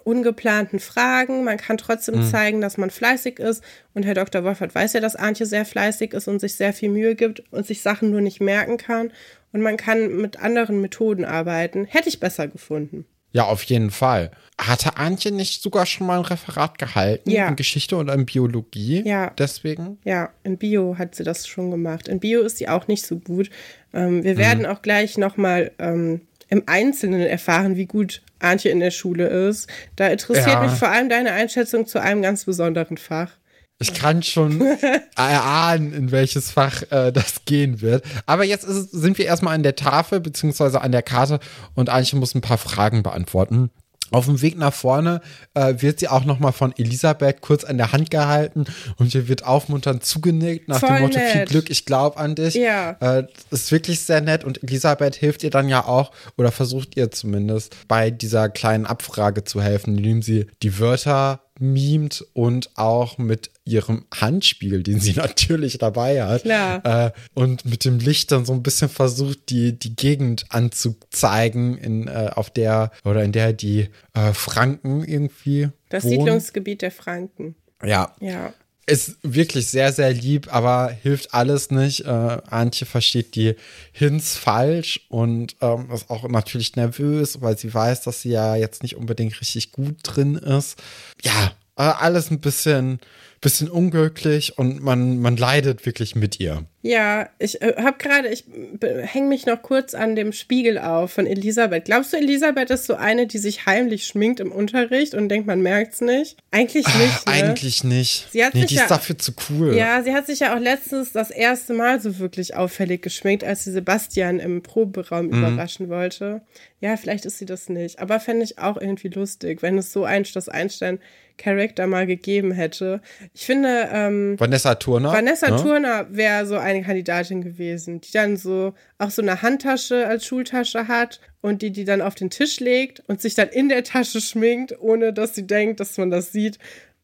ungeplanten Fragen. Man kann trotzdem mhm. zeigen, dass man fleißig ist. Und Herr Dr. Wolfert weiß ja, dass Antje sehr fleißig ist und sich sehr viel Mühe gibt und sich Sachen nur nicht merken kann. Und man kann mit anderen Methoden arbeiten. Hätte ich besser gefunden. Ja, auf jeden Fall. Hatte Antje nicht sogar schon mal ein Referat gehalten ja. in Geschichte und in Biologie? Ja. Deswegen? Ja, in Bio hat sie das schon gemacht. In Bio ist sie auch nicht so gut. Ähm, wir werden mhm. auch gleich nochmal ähm, im Einzelnen erfahren, wie gut Antje in der Schule ist. Da interessiert ja. mich vor allem deine Einschätzung zu einem ganz besonderen Fach. Ich kann schon erahnen, in welches Fach äh, das gehen wird. Aber jetzt ist, sind wir erstmal an der Tafel beziehungsweise an der Karte und Antje muss ein paar Fragen beantworten. Auf dem Weg nach vorne äh, wird sie auch noch mal von Elisabeth kurz an der Hand gehalten und ihr wird aufmunternd zugenickt nach Voll dem Motto nett. viel Glück, ich glaube an dich. Ja. Äh, ist wirklich sehr nett und Elisabeth hilft ihr dann ja auch oder versucht ihr zumindest bei dieser kleinen Abfrage zu helfen, indem sie die Wörter mimt und auch mit ihrem Handspiegel, den sie natürlich dabei hat. Äh, und mit dem Licht dann so ein bisschen versucht, die, die Gegend anzuzeigen, in, äh, auf der oder in der die äh, Franken irgendwie. Das wohnen. Siedlungsgebiet der Franken. Ja. Ja. Ist wirklich sehr, sehr lieb, aber hilft alles nicht. Äh, Antje versteht die Hints falsch und ähm, ist auch natürlich nervös, weil sie weiß, dass sie ja jetzt nicht unbedingt richtig gut drin ist. Ja, äh, alles ein bisschen bisschen unglücklich und man, man leidet wirklich mit ihr. Ja, ich äh, habe gerade, ich hänge mich noch kurz an dem Spiegel auf von Elisabeth. Glaubst du, Elisabeth ist so eine, die sich heimlich schminkt im Unterricht und denkt, man merkt es nicht? Eigentlich nicht. Ach, ne? Eigentlich nicht. Sie hat nee, sich die ja, ist dafür zu cool. Ja, sie hat sich ja auch letztens das erste Mal so wirklich auffällig geschminkt, als sie Sebastian im Proberaum mhm. überraschen wollte. Ja, vielleicht ist sie das nicht. Aber fände ich auch irgendwie lustig, wenn es so ein das Einstein Charakter mal gegeben hätte. Ich finde. Ähm, Vanessa Turner. Vanessa ne? Turner wäre so eine Kandidatin gewesen, die dann so auch so eine Handtasche als Schultasche hat und die die dann auf den Tisch legt und sich dann in der Tasche schminkt, ohne dass sie denkt, dass man das sieht.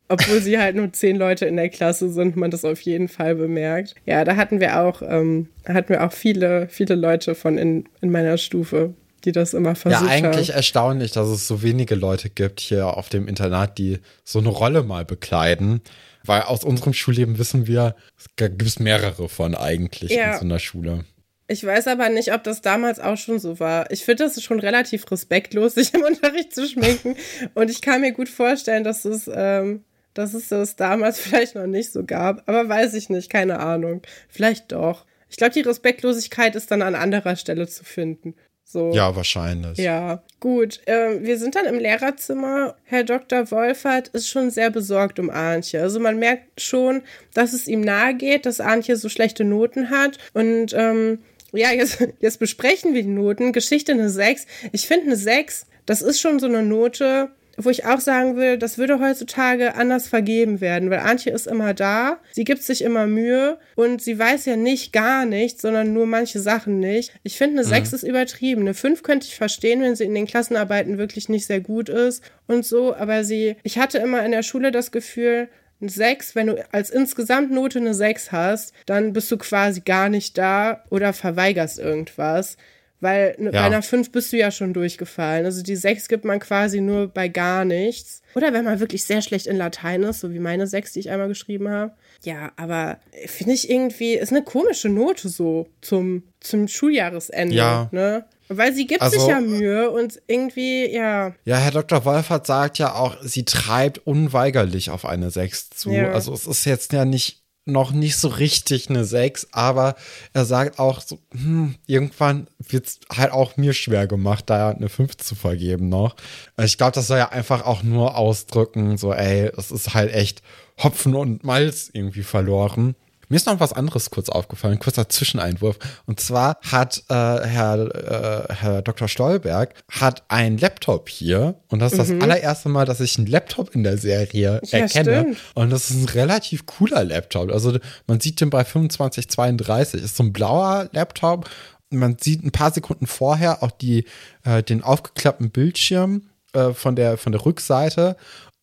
Obwohl sie halt nur zehn Leute in der Klasse sind, man das auf jeden Fall bemerkt. Ja, da hatten wir auch, ähm, hatten wir auch viele, viele Leute von in, in meiner Stufe, die das immer versucht Ja, eigentlich haben. erstaunlich, dass es so wenige Leute gibt hier auf dem Internat, die so eine Rolle mal bekleiden. Weil aus unserem Schulleben wissen wir, es gibt es mehrere von eigentlich ja. in so einer Schule. Ich weiß aber nicht, ob das damals auch schon so war. Ich finde das schon relativ respektlos, sich im Unterricht zu schminken. Und ich kann mir gut vorstellen, dass es, ähm, dass es das damals vielleicht noch nicht so gab. Aber weiß ich nicht, keine Ahnung. Vielleicht doch. Ich glaube, die Respektlosigkeit ist dann an anderer Stelle zu finden. So. Ja, wahrscheinlich. Ja, gut. Äh, wir sind dann im Lehrerzimmer. Herr Dr. Wolfert ist schon sehr besorgt um Antje. Also man merkt schon, dass es ihm nahe geht, dass Antje so schlechte Noten hat. Und ähm, ja, jetzt, jetzt besprechen wir die Noten. Geschichte eine 6. Ich finde eine 6, das ist schon so eine Note, wo ich auch sagen will, das würde heutzutage anders vergeben werden, weil Antje ist immer da, sie gibt sich immer Mühe und sie weiß ja nicht gar nichts, sondern nur manche Sachen nicht. Ich finde, eine mhm. 6 ist übertrieben. Eine 5 könnte ich verstehen, wenn sie in den Klassenarbeiten wirklich nicht sehr gut ist und so, aber sie, ich hatte immer in der Schule das Gefühl, eine 6, wenn du als Insgesamtnote eine 6 hast, dann bist du quasi gar nicht da oder verweigerst irgendwas Weil ja. bei einer 5 bist du ja schon durchgefallen. Also die 6 gibt man quasi nur bei gar nichts. Oder wenn man wirklich sehr schlecht in Latein ist, so wie meine 6, die ich einmal geschrieben habe. Ja, aber finde ich irgendwie, ist eine komische Note so zum, zum Schuljahresende. Ja. Ne? Weil sie gibt also, sich ja Mühe und irgendwie, ja. Ja, Herr Dr. Wolfert sagt ja auch, sie treibt unweigerlich auf eine 6 zu. Ja. Also es ist jetzt ja nicht noch nicht so richtig eine 6, aber er sagt auch so, hm, irgendwann wird es halt auch mir schwer gemacht, da eine 5 zu vergeben noch. Ich glaube, das soll ja einfach auch nur ausdrücken, so, ey, es ist halt echt Hopfen und Malz irgendwie verloren. Mir ist noch was anderes kurz aufgefallen, kurzer Zwischeneinwurf. Und zwar hat äh, Herr, äh, Herr Dr. Stolberg hat einen Laptop hier. Und das ist mhm. das allererste Mal, dass ich einen Laptop in der Serie ja, erkenne. Stimmt. Und das ist ein relativ cooler Laptop. Also man sieht den bei 2532. Ist so ein blauer Laptop. Man sieht ein paar Sekunden vorher auch die, äh, den aufgeklappten Bildschirm äh, von der, von der Rückseite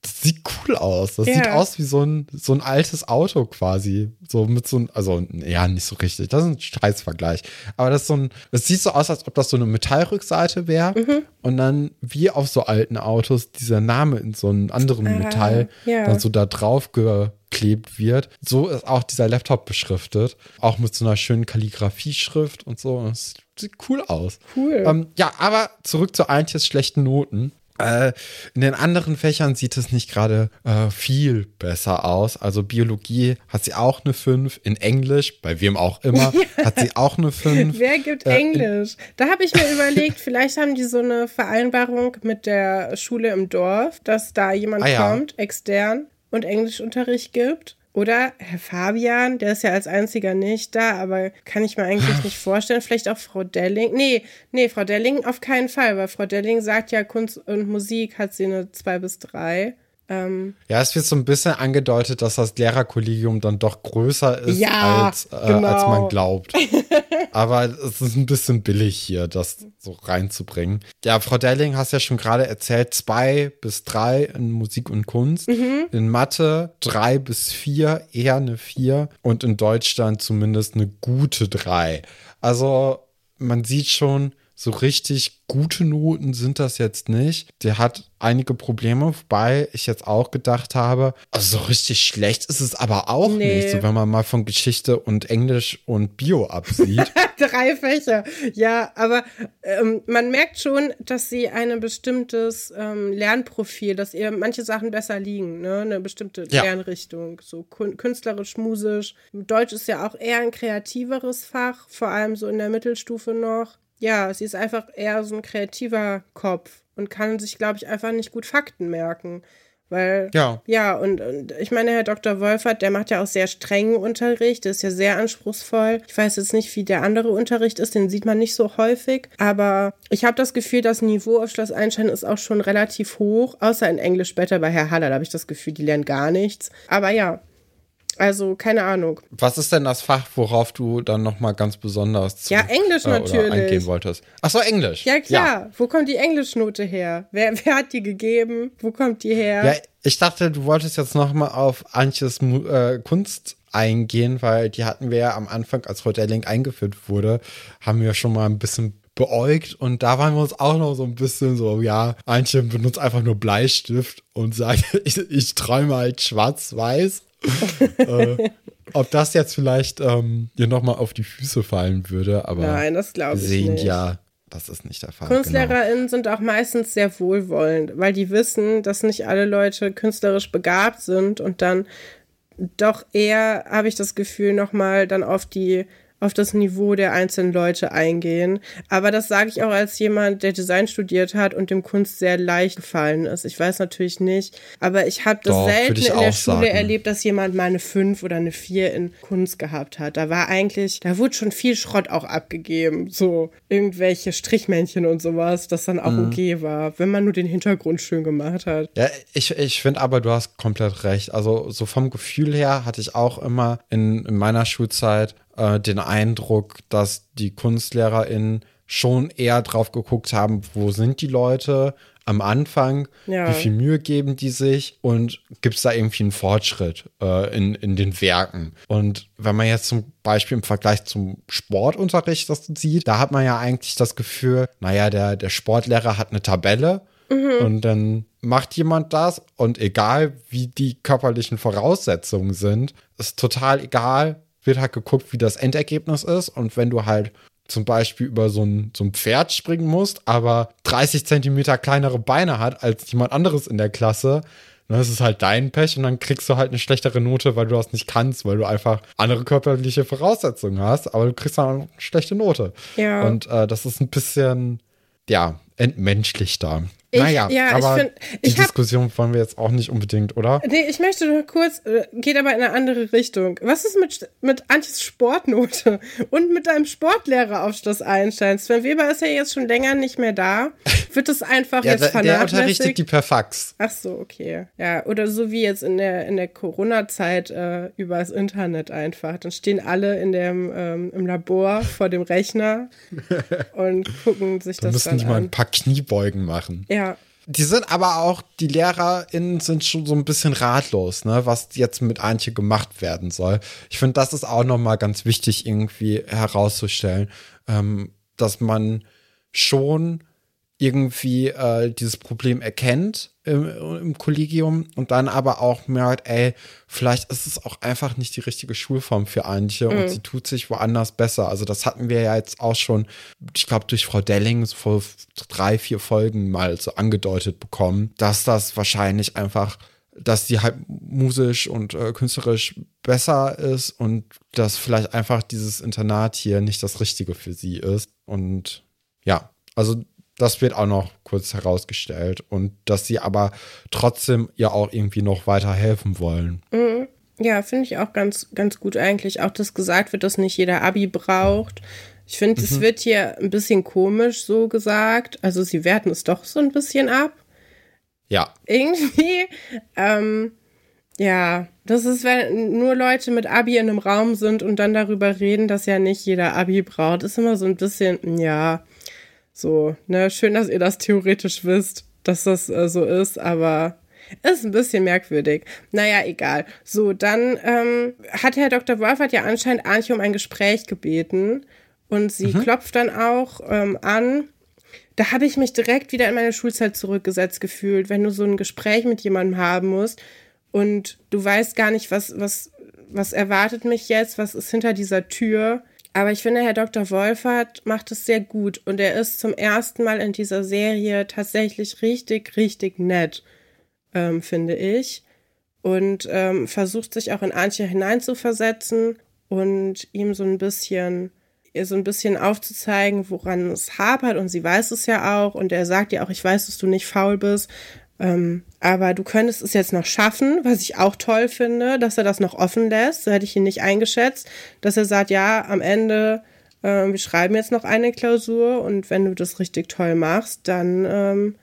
das sieht cool aus. Das ja. sieht aus wie so ein, so ein altes Auto quasi. So mit so ein, also ja, nicht so richtig. Das ist ein Scheißvergleich. Aber das ist so ein, das sieht so aus, als ob das so eine Metallrückseite wäre. Mhm. Und dann wie auf so alten Autos dieser Name in so einem anderen ah, Metall ja. dann so da drauf geklebt wird. So ist auch dieser Laptop beschriftet. Auch mit so einer schönen Kalligrafie-Schrift und so. Das sieht cool aus. Cool. Ähm, ja, aber zurück zu Antjes schlechten Noten. Äh, in den anderen Fächern sieht es nicht gerade äh, viel besser aus. Also Biologie hat sie auch eine 5, in Englisch, bei wem auch immer, hat sie auch eine 5. Wer gibt äh, Englisch? Da habe ich mir überlegt, vielleicht haben die so eine Vereinbarung mit der Schule im Dorf, dass da jemand ah, ja. kommt, extern, und Englischunterricht gibt. Oder Herr Fabian, der ist ja als einziger nicht da, aber kann ich mir eigentlich nicht vorstellen. Vielleicht auch Frau Delling. Nee, nee, Frau Delling auf keinen Fall, weil Frau Delling sagt ja, Kunst und Musik hat sie eine 2 bis 3. Ähm, ja, es wird so ein bisschen angedeutet, dass das Lehrerkollegium dann doch größer ist, ja, als, äh, genau. als man glaubt. Aber es ist ein bisschen billig hier, das so reinzubringen. Ja, Frau Delling, hast ja schon gerade erzählt, zwei bis drei in Musik und Kunst. Mhm. In Mathe drei bis vier, eher eine vier. Und in Deutschland zumindest eine gute drei. Also man sieht schon, so richtig gute Noten sind das jetzt nicht. Der hat einige Probleme, wobei ich jetzt auch gedacht habe, also so richtig schlecht ist es aber auch nee. nicht, so wenn man mal von Geschichte und Englisch und Bio absieht. Drei Fächer, ja, aber ähm, man merkt schon, dass sie ein bestimmtes ähm, Lernprofil, dass ihr manche Sachen besser liegen, ne? eine bestimmte ja. Lernrichtung, so künstlerisch, musisch. Deutsch ist ja auch eher ein kreativeres Fach, vor allem so in der Mittelstufe noch ja, sie ist einfach eher so ein kreativer Kopf und kann sich, glaube ich, einfach nicht gut Fakten merken. Weil, ja, ja und, und ich meine, Herr Dr. Wolfert, der macht ja auch sehr strengen Unterricht, der ist ja sehr anspruchsvoll. Ich weiß jetzt nicht, wie der andere Unterricht ist, den sieht man nicht so häufig. Aber ich habe das Gefühl, das Niveau auf Schloss Einstein ist auch schon relativ hoch, außer in Englisch später bei Herr Haller, da habe ich das Gefühl, die lernen gar nichts. Aber ja, also, keine Ahnung. Was ist denn das Fach, worauf du dann nochmal ganz besonders zu, ja, Englisch äh, natürlich. eingehen wolltest? Ach so, Englisch. Ja, klar. Ja. Wo kommt die Englischnote her? Wer, wer hat die gegeben? Wo kommt die her? Ja, ich dachte, du wolltest jetzt nochmal auf Antjes äh, Kunst eingehen, weil die hatten wir ja am Anfang, als Frau Delling eingeführt wurde, haben wir schon mal ein bisschen beäugt und da waren wir uns auch noch so ein bisschen so, ja, Antje benutzt einfach nur Bleistift und sagt, ich, ich träume halt schwarz-weiß äh, ob das jetzt vielleicht ähm, dir nochmal auf die Füße fallen würde, aber Nein, das glaube ich sehen nicht. ja, das ist nicht der Fall. KunstlehrerInnen genau. sind auch meistens sehr wohlwollend, weil die wissen, dass nicht alle Leute künstlerisch begabt sind und dann doch eher, habe ich das Gefühl, nochmal dann auf die auf das Niveau der einzelnen Leute eingehen. Aber das sage ich auch als jemand, der Design studiert hat und dem Kunst sehr leicht gefallen ist. Ich weiß natürlich nicht, aber ich habe das Doch, selten in der Schule sagen. erlebt, dass jemand mal eine 5 oder eine 4 in Kunst gehabt hat. Da war eigentlich, da wurde schon viel Schrott auch abgegeben. So irgendwelche Strichmännchen und sowas, das dann auch mhm. okay war, wenn man nur den Hintergrund schön gemacht hat. Ja, ich, ich finde aber, du hast komplett recht. Also so vom Gefühl her hatte ich auch immer in, in meiner Schulzeit äh, den Eindruck, dass die KunstlehrerInnen schon eher drauf geguckt haben, wo sind die Leute, am Anfang, ja. wie viel Mühe geben die sich und gibt es da irgendwie einen Fortschritt äh, in, in den Werken. Und wenn man jetzt zum Beispiel im Vergleich zum Sportunterricht das sieht, da hat man ja eigentlich das Gefühl, naja, der, der Sportlehrer hat eine Tabelle mhm. und dann macht jemand das und egal wie die körperlichen Voraussetzungen sind, ist total egal, wird halt geguckt, wie das Endergebnis ist und wenn du halt zum Beispiel über so ein, so ein Pferd springen musst, aber 30 Zentimeter kleinere Beine hat als jemand anderes in der Klasse, dann ist es halt dein Pech und dann kriegst du halt eine schlechtere Note, weil du das nicht kannst, weil du einfach andere körperliche Voraussetzungen hast, aber du kriegst dann eine schlechte Note. Ja. Und äh, das ist ein bisschen, ja, entmenschlichter. Ich, naja, ja, aber ich find, die hab, Diskussion wollen wir jetzt auch nicht unbedingt, oder? Nee, ich möchte nur kurz, äh, geht aber in eine andere Richtung. Was ist mit, mit Antjes Sportnote und mit deinem Sportlehrer auf Schloss Einstein? Sven Weber ist ja jetzt schon länger nicht mehr da. Wird das einfach ja, jetzt vernachlässigt? Der unterrichtet die per Fax. Ach so, okay. Ja, oder so wie jetzt in der, in der Corona-Zeit äh, übers Internet einfach. Dann stehen alle in dem, ähm, im Labor vor dem Rechner und gucken sich das dann an. müssen die mal ein paar Kniebeugen machen. Ja, die sind aber auch, die LehrerInnen sind schon so ein bisschen ratlos, ne, was jetzt mit Antje gemacht werden soll. Ich finde, das ist auch nochmal ganz wichtig, irgendwie herauszustellen, ähm, dass man schon irgendwie äh, dieses Problem erkennt im, im, Kollegium und dann aber auch merkt, ey, vielleicht ist es auch einfach nicht die richtige Schulform für Antje mhm. und sie tut sich woanders besser. Also das hatten wir ja jetzt auch schon, ich glaube, durch Frau Delling vor drei, vier Folgen mal so angedeutet bekommen, dass das wahrscheinlich einfach dass sie halt musisch und äh, künstlerisch besser ist und dass vielleicht einfach dieses Internat hier nicht das Richtige für sie ist. Und ja, also das wird auch noch kurz herausgestellt. Und dass sie aber trotzdem ja auch irgendwie noch weiter helfen wollen. Mhm. Ja, finde ich auch ganz, ganz gut eigentlich. Auch, dass gesagt wird, dass nicht jeder Abi braucht. Ich finde, es mhm. wird hier ein bisschen komisch so gesagt. Also sie werten es doch so ein bisschen ab. Ja. Irgendwie. Ähm, ja, das ist, wenn nur Leute mit Abi in einem Raum sind und dann darüber reden, dass ja nicht jeder Abi braucht, ist immer so ein bisschen, ja, so, ne, schön, dass ihr das theoretisch wisst, dass das äh, so ist, aber ist ein bisschen merkwürdig. Naja, egal. So, dann ähm, hat Herr Dr. Wolfert ja anscheinend Arnche um ein Gespräch gebeten und sie mhm. klopft dann auch ähm, an. Da habe ich mich direkt wieder in meine Schulzeit zurückgesetzt gefühlt, wenn du so ein Gespräch mit jemandem haben musst und du weißt gar nicht, was, was, was erwartet mich jetzt, was ist hinter dieser Tür aber ich finde, Herr Dr. Wolfert macht es sehr gut und er ist zum ersten Mal in dieser Serie tatsächlich richtig, richtig nett, ähm, finde ich. Und ähm, versucht sich auch in Antje hineinzuversetzen und ihm so ein bisschen, ihr so ein bisschen aufzuzeigen, woran es hapert. Und sie weiß es ja auch. Und er sagt ja auch, ich weiß, dass du nicht faul bist. Ähm, aber du könntest es jetzt noch schaffen, was ich auch toll finde, dass er das noch offen lässt. So hätte ich ihn nicht eingeschätzt, dass er sagt, ja, am Ende, äh, wir schreiben jetzt noch eine Klausur und wenn du das richtig toll machst, dann, ähm,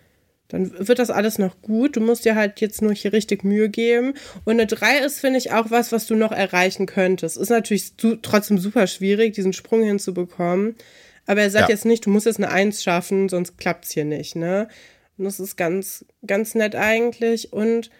dann wird das alles noch gut. Du musst dir halt jetzt nur hier richtig Mühe geben. Und eine 3 ist, finde ich, auch was, was du noch erreichen könntest. Ist natürlich trotzdem super schwierig, diesen Sprung hinzubekommen. Aber er sagt ja. jetzt nicht, du musst jetzt eine 1 schaffen, sonst klappt's hier nicht, ne? Und das ist ganz, ganz nett eigentlich. Und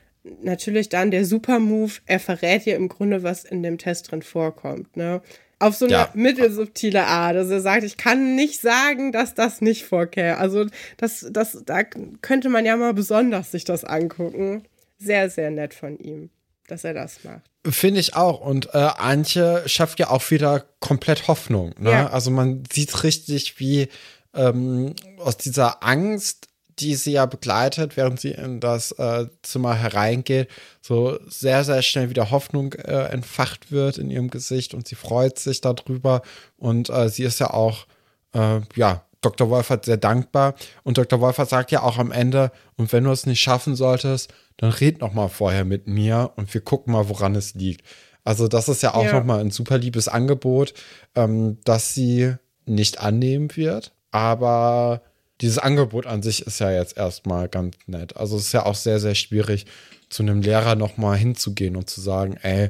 natürlich dann der Super-Move, er verrät ja im Grunde, was in dem Test drin vorkommt. Ne? Auf so eine ja. mittelsubtile Art. Also er sagt, ich kann nicht sagen, dass das nicht vorkäme. Also das, das, da könnte man ja mal besonders sich das angucken. Sehr, sehr nett von ihm, dass er das macht. Finde ich auch. Und äh, Antje schafft ja auch wieder komplett Hoffnung. Ne? Ja. Also man sieht richtig, wie ähm, aus dieser Angst die sie ja begleitet, während sie in das äh, Zimmer hereingeht, so sehr, sehr schnell wieder Hoffnung äh, entfacht wird in ihrem Gesicht und sie freut sich darüber und äh, sie ist ja auch, äh, ja, Dr. Wolfert sehr dankbar und Dr. Wolfert sagt ja auch am Ende, und wenn du es nicht schaffen solltest, dann red noch mal vorher mit mir und wir gucken mal, woran es liegt. Also das ist ja auch ja. noch mal ein super liebes Angebot, ähm, das sie nicht annehmen wird, aber dieses Angebot an sich ist ja jetzt erstmal ganz nett. Also es ist ja auch sehr, sehr schwierig, zu einem Lehrer nochmal hinzugehen und zu sagen, ey,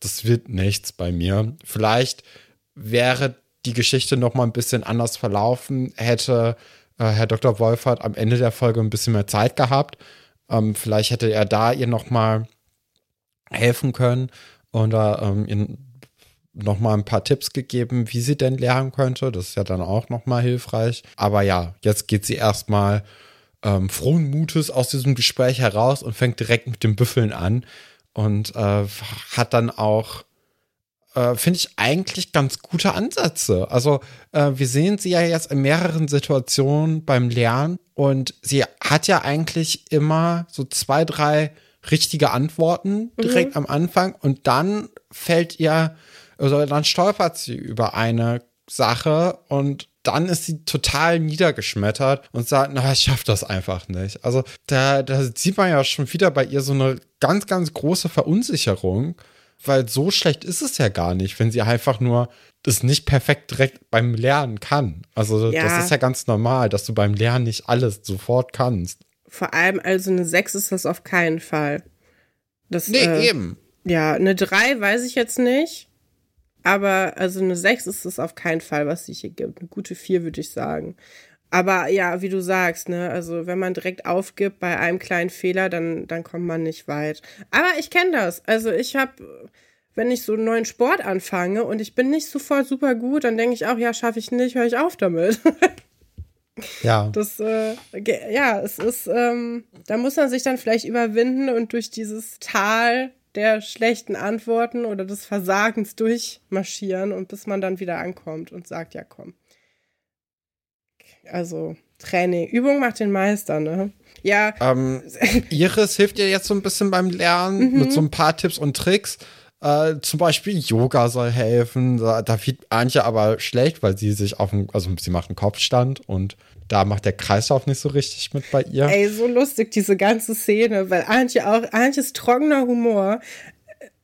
das wird nichts bei mir. Vielleicht wäre die Geschichte nochmal ein bisschen anders verlaufen, hätte äh, Herr Dr. Wolf hat am Ende der Folge ein bisschen mehr Zeit gehabt. Ähm, vielleicht hätte er da ihr noch mal helfen können oder ähm, ihr noch mal ein paar Tipps gegeben, wie sie denn lernen könnte. Das ist ja dann auch noch mal hilfreich. Aber ja, jetzt geht sie erstmal ähm, frohen Mutes aus diesem Gespräch heraus und fängt direkt mit dem Büffeln an und äh, hat dann auch äh, finde ich eigentlich ganz gute Ansätze. Also äh, wir sehen sie ja jetzt in mehreren Situationen beim Lernen und sie hat ja eigentlich immer so zwei, drei richtige Antworten direkt mhm. am Anfang und dann fällt ihr, also dann stolpert sie über eine Sache und dann ist sie total niedergeschmettert und sagt, na, ich schaff das einfach nicht. Also da, da sieht man ja schon wieder bei ihr so eine ganz, ganz große Verunsicherung weil so schlecht ist es ja gar nicht, wenn sie einfach nur das nicht perfekt direkt beim Lernen kann. Also ja. das ist ja ganz normal, dass du beim Lernen nicht alles sofort kannst. Vor allem also eine 6 ist das auf keinen Fall. Das, nee, äh, eben. Ja, eine 3 weiß ich jetzt nicht. Aber also eine 6 ist es auf keinen Fall, was sich hier gibt. Eine gute 4 würde ich sagen. Aber ja, wie du sagst, ne, also wenn man direkt aufgibt bei einem kleinen Fehler, dann, dann kommt man nicht weit. Aber ich kenne das. Also ich habe, wenn ich so einen neuen Sport anfange und ich bin nicht sofort super gut, dann denke ich auch, ja, schaffe ich nicht, höre ich auf damit. ja. Das, äh, ja, es ist, ähm, da muss man sich dann vielleicht überwinden und durch dieses Tal der schlechten Antworten oder des Versagens durchmarschieren und bis man dann wieder ankommt und sagt, ja, komm also Training. Übung macht den Meister, ne? Ja. Ähm, Iris hilft dir jetzt so ein bisschen beim Lernen mhm. mit so ein paar Tipps und Tricks. Äh, zum Beispiel Yoga soll helfen. Da, da wird Antje aber schlecht, weil sie sich auf dem, also sie macht einen Kopfstand und da macht der Kreislauf nicht so richtig mit bei ihr. Ey, so lustig, diese ganze Szene, weil Antje auch, Antjes trockener Humor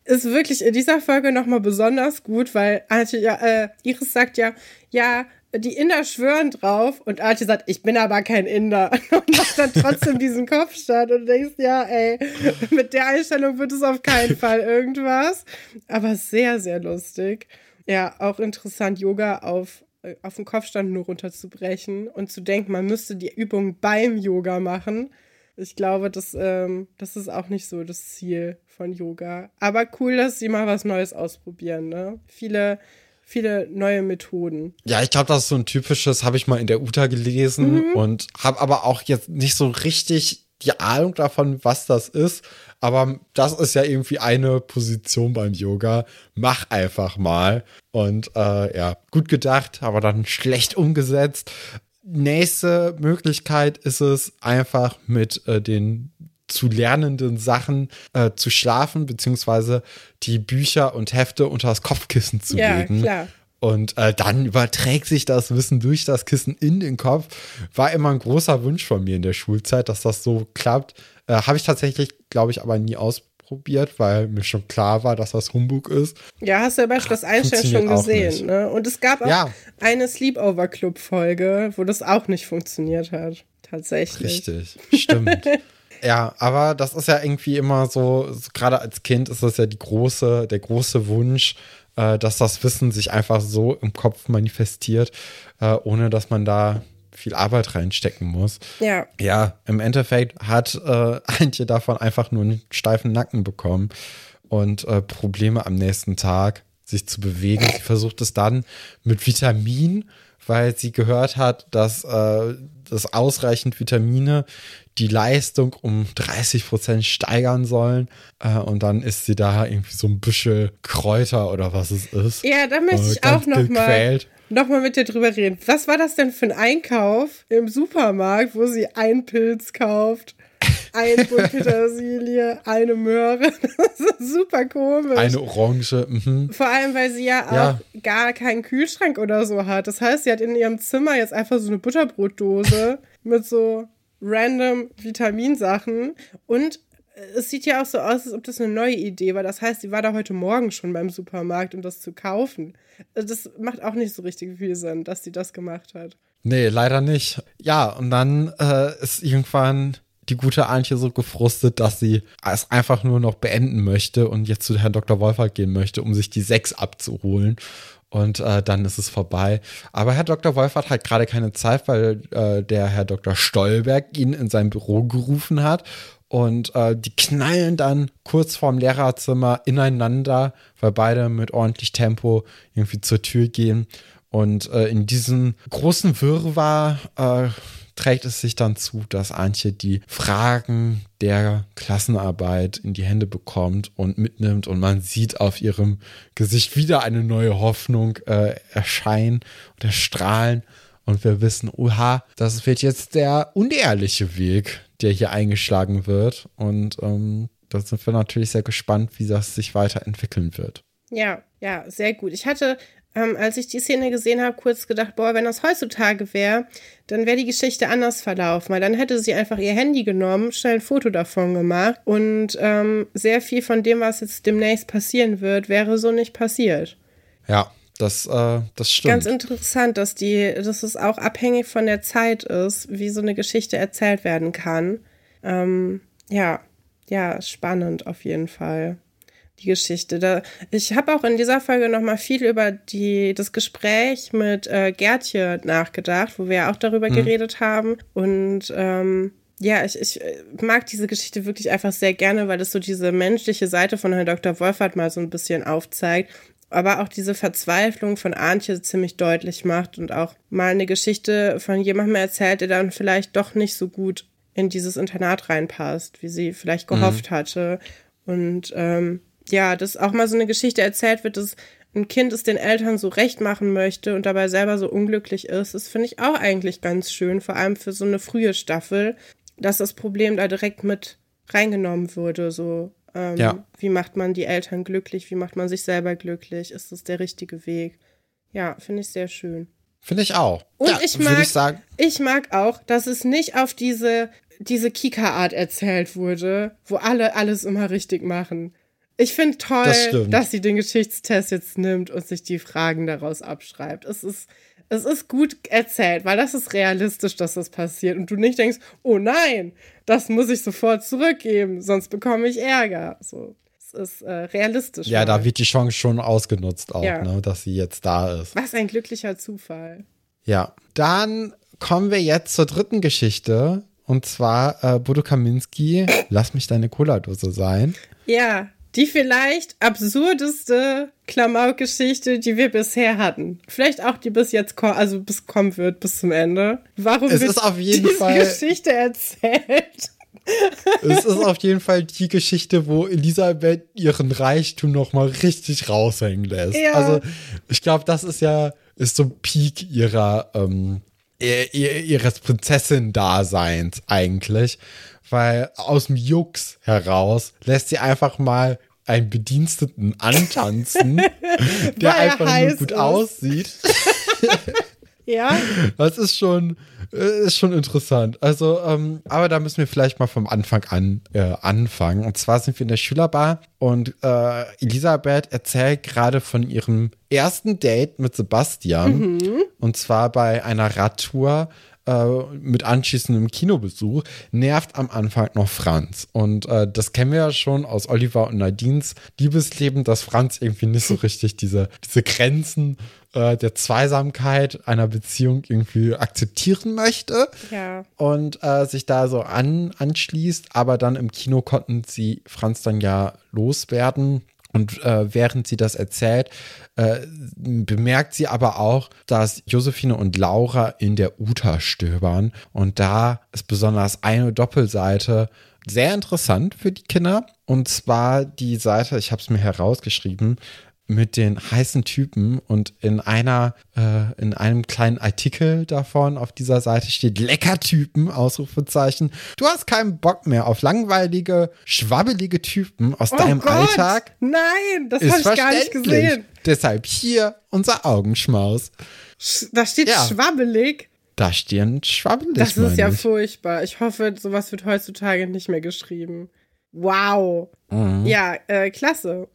ist wirklich in dieser Folge nochmal besonders gut, weil Antje, ja, äh, Iris sagt ja, ja, die Inder schwören drauf und Archie sagt, ich bin aber kein Inder und macht dann trotzdem diesen Kopfstand und denkst, ja, ey, mit der Einstellung wird es auf keinen Fall irgendwas. Aber sehr, sehr lustig. Ja, auch interessant, Yoga auf, auf den Kopfstand nur runterzubrechen und zu denken, man müsste die Übung beim Yoga machen. Ich glaube, das, ähm, das ist auch nicht so das Ziel von Yoga. Aber cool, dass sie mal was Neues ausprobieren. Ne? Viele viele neue Methoden. Ja, ich glaube, das ist so ein typisches, habe ich mal in der UTA gelesen mhm. und habe aber auch jetzt nicht so richtig die Ahnung davon, was das ist. Aber das ist ja irgendwie eine Position beim Yoga. Mach einfach mal. Und äh, ja, gut gedacht, aber dann schlecht umgesetzt. Nächste Möglichkeit ist es einfach mit äh, den zu lernenden Sachen äh, zu schlafen, beziehungsweise die Bücher und Hefte unter das Kopfkissen zu ja, legen. Klar. Und äh, dann überträgt sich das Wissen durch das Kissen in den Kopf. War immer ein großer Wunsch von mir in der Schulzeit, dass das so klappt. Äh, Habe ich tatsächlich, glaube ich, aber nie ausprobiert, weil mir schon klar war, dass das Humbug ist. Ja, hast du aber das Einstell schon gesehen. Ne? Und es gab auch ja. eine Sleepover-Club-Folge, wo das auch nicht funktioniert hat. Tatsächlich. Richtig, stimmt. Ja, aber das ist ja irgendwie immer so, so gerade als Kind ist das ja die große, der große Wunsch, dass das Wissen sich einfach so im Kopf manifestiert, äh, ohne dass man da viel Arbeit reinstecken muss. Ja. Ja, im Endeffekt hat äh, Antje davon einfach nur einen steifen Nacken bekommen und äh, Probleme am nächsten Tag, sich zu bewegen. Sie versucht es dann mit Vitamin, weil sie gehört hat, dass äh, das ausreichend Vitamine die Leistung um 30 Prozent steigern sollen. Äh, und dann ist sie da irgendwie so ein bisschen Kräuter oder was es ist. Ja, da möchte äh, ich auch noch mal, noch mal mit dir drüber reden. Was war das denn für ein Einkauf im Supermarkt, wo sie einen Pilz kauft? Ein Bund Petersilie, eine Möhre. Das ist super komisch. Eine Orange. Mhm. Vor allem, weil sie ja auch ja. gar keinen Kühlschrank oder so hat. Das heißt, sie hat in ihrem Zimmer jetzt einfach so eine Butterbrotdose mit so random Vitaminsachen und es sieht ja auch so aus, als ob das eine neue Idee war. Das heißt, sie war da heute Morgen schon beim Supermarkt, um das zu kaufen. Das macht auch nicht so richtig viel Sinn, dass sie das gemacht hat. Nee, leider nicht. Ja, und dann äh, ist irgendwann die gute Antje so gefrustet, dass sie es einfach nur noch beenden möchte und jetzt zu Herrn Dr. Wolfert gehen möchte, um sich die sechs abzuholen. und äh, dann ist es vorbei. Aber Herr Dr. Wolf hat gerade keine Zeit, weil äh, der Herr Dr. Stolberg ihn in sein Büro gerufen hat und äh, die knallen dann kurz vorm Lehrerzimmer ineinander, weil beide mit ordentlich Tempo irgendwie zur Tür gehen. Und äh, in diesem großen Wirrwarr äh, trägt es sich dann zu, dass Antje die Fragen der Klassenarbeit in die Hände bekommt und mitnimmt und man sieht auf ihrem Gesicht wieder eine neue Hoffnung äh, erscheinen und erstrahlen und wir wissen, oha, das wird jetzt der unehrliche Weg, der hier eingeschlagen wird. Und ähm, da sind wir natürlich sehr gespannt, wie das sich weiterentwickeln wird. Ja, ja, sehr gut. Ich hatte, ähm, als ich die Szene gesehen habe, kurz gedacht, boah, wenn das heutzutage wäre, dann wäre die Geschichte anders verlaufen, weil dann hätte sie einfach ihr Handy genommen, schnell ein Foto davon gemacht und ähm, sehr viel von dem, was jetzt demnächst passieren wird, wäre so nicht passiert. Ja, das, äh, das stimmt. Ganz interessant, dass die, dass es auch abhängig von der Zeit ist, wie so eine Geschichte erzählt werden kann. Ähm, ja, ja, spannend auf jeden Fall. Die Geschichte. Da, ich habe auch in dieser Folge noch mal viel über die, das Gespräch mit äh, Gertje nachgedacht, wo wir ja auch darüber mhm. geredet haben. Und ähm, ja, ich, ich äh, mag diese Geschichte wirklich einfach sehr gerne, weil es so diese menschliche Seite von Herrn Dr. Wolfert mal so ein bisschen aufzeigt aber auch diese Verzweiflung von Antje ziemlich deutlich macht und auch mal eine Geschichte von jemandem erzählt, der dann vielleicht doch nicht so gut in dieses Internat reinpasst, wie sie vielleicht gehofft mhm. hatte. Und ähm, ja, dass auch mal so eine Geschichte erzählt wird, dass ein Kind es den Eltern so recht machen möchte und dabei selber so unglücklich ist, das finde ich auch eigentlich ganz schön, vor allem für so eine frühe Staffel, dass das Problem da direkt mit reingenommen wurde, so ähm, ja. Wie macht man die Eltern glücklich? Wie macht man sich selber glücklich? Ist das der richtige Weg? Ja, finde ich sehr schön. Finde ich auch. Und ja, ich mag, ich, sagen. ich mag auch, dass es nicht auf diese, diese Kika-Art erzählt wurde, wo alle alles immer richtig machen. Ich finde toll, das dass sie den Geschichtstest jetzt nimmt und sich die Fragen daraus abschreibt. Es ist, es ist gut erzählt, weil das ist realistisch, dass das passiert und du nicht denkst, oh nein, das muss ich sofort zurückgeben, sonst bekomme ich Ärger. So, es ist äh, realistisch. Ja, mal. da wird die Chance schon ausgenutzt auch, ja. ne, dass sie jetzt da ist. Was ein glücklicher Zufall. Ja, dann kommen wir jetzt zur dritten Geschichte und zwar äh, Bodo Kaminski, lass mich deine Cola-Dose sein. Ja, die vielleicht absurdeste Klamauk-Geschichte, die wir bisher hatten. Vielleicht auch die bis jetzt kommen, also bis kommen wird, bis zum Ende. Warum es wird ist auf jeden diese Fall, Geschichte erzählt? es ist auf jeden Fall die Geschichte, wo Elisabeth ihren Reichtum noch mal richtig raushängen lässt. Ja. Also ich glaube, das ist ja ist so Peak ihrer ähm, ihres Prinzessin-Daseins eigentlich weil aus dem Jux heraus lässt sie einfach mal einen Bediensteten antanzen, der einfach nur gut ist. aussieht. ja. Das ist schon, äh, ist schon interessant. Also, ähm, aber da müssen wir vielleicht mal vom Anfang an äh, anfangen. Und zwar sind wir in der Schülerbar und äh, Elisabeth erzählt gerade von ihrem ersten Date mit Sebastian. Mhm. Und zwar bei einer Radtour äh, mit anschließendem Kinobesuch nervt am Anfang noch Franz. Und äh, das kennen wir ja schon aus Oliver und Nadines Liebesleben, dass Franz irgendwie nicht so richtig diese, diese Grenzen äh, der Zweisamkeit einer Beziehung irgendwie akzeptieren möchte. Ja. Und äh, sich da so an, anschließt. Aber dann im Kino konnten sie Franz dann ja loswerden. Und äh, während sie das erzählt, äh, bemerkt sie aber auch, dass Josephine und Laura in der Uta stöbern. Und da ist besonders eine Doppelseite sehr interessant für die Kinder. Und zwar die Seite, ich habe es mir herausgeschrieben, mit den heißen Typen und in einer, äh, in einem kleinen Artikel davon auf dieser Seite steht Leckertypen, Ausrufezeichen. Du hast keinen Bock mehr auf langweilige, schwabbelige Typen aus oh deinem Gott, Alltag. Nein, das habe ich gar nicht gesehen. Deshalb hier unser Augenschmaus. Da steht ja. schwabbelig. Da steht schwabbelig. Das ist ja ich. furchtbar. Ich hoffe, sowas wird heutzutage nicht mehr geschrieben. Wow. Mhm. Ja, äh, klasse.